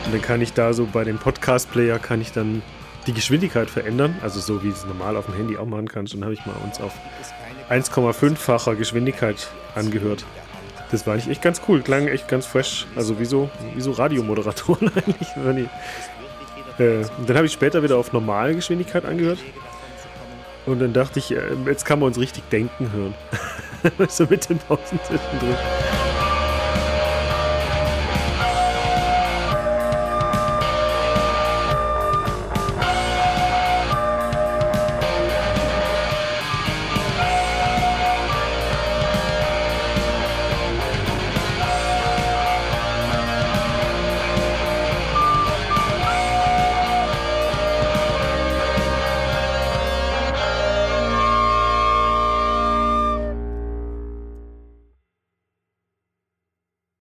Und dann kann ich da so bei dem Podcast-Player kann ich dann die Geschwindigkeit verändern, also so wie es normal auf dem Handy auch machen kannst. Dann habe ich mal uns auf 1,5-facher Geschwindigkeit angehört. Das war nicht echt ganz cool, klang echt ganz fresh. Also wie so, wie so Radiomoderatoren eigentlich. Äh, dann habe ich später wieder auf normale Geschwindigkeit angehört. Und dann dachte ich, äh, jetzt kann man uns richtig denken hören. so mit den Pausen zwischendrin.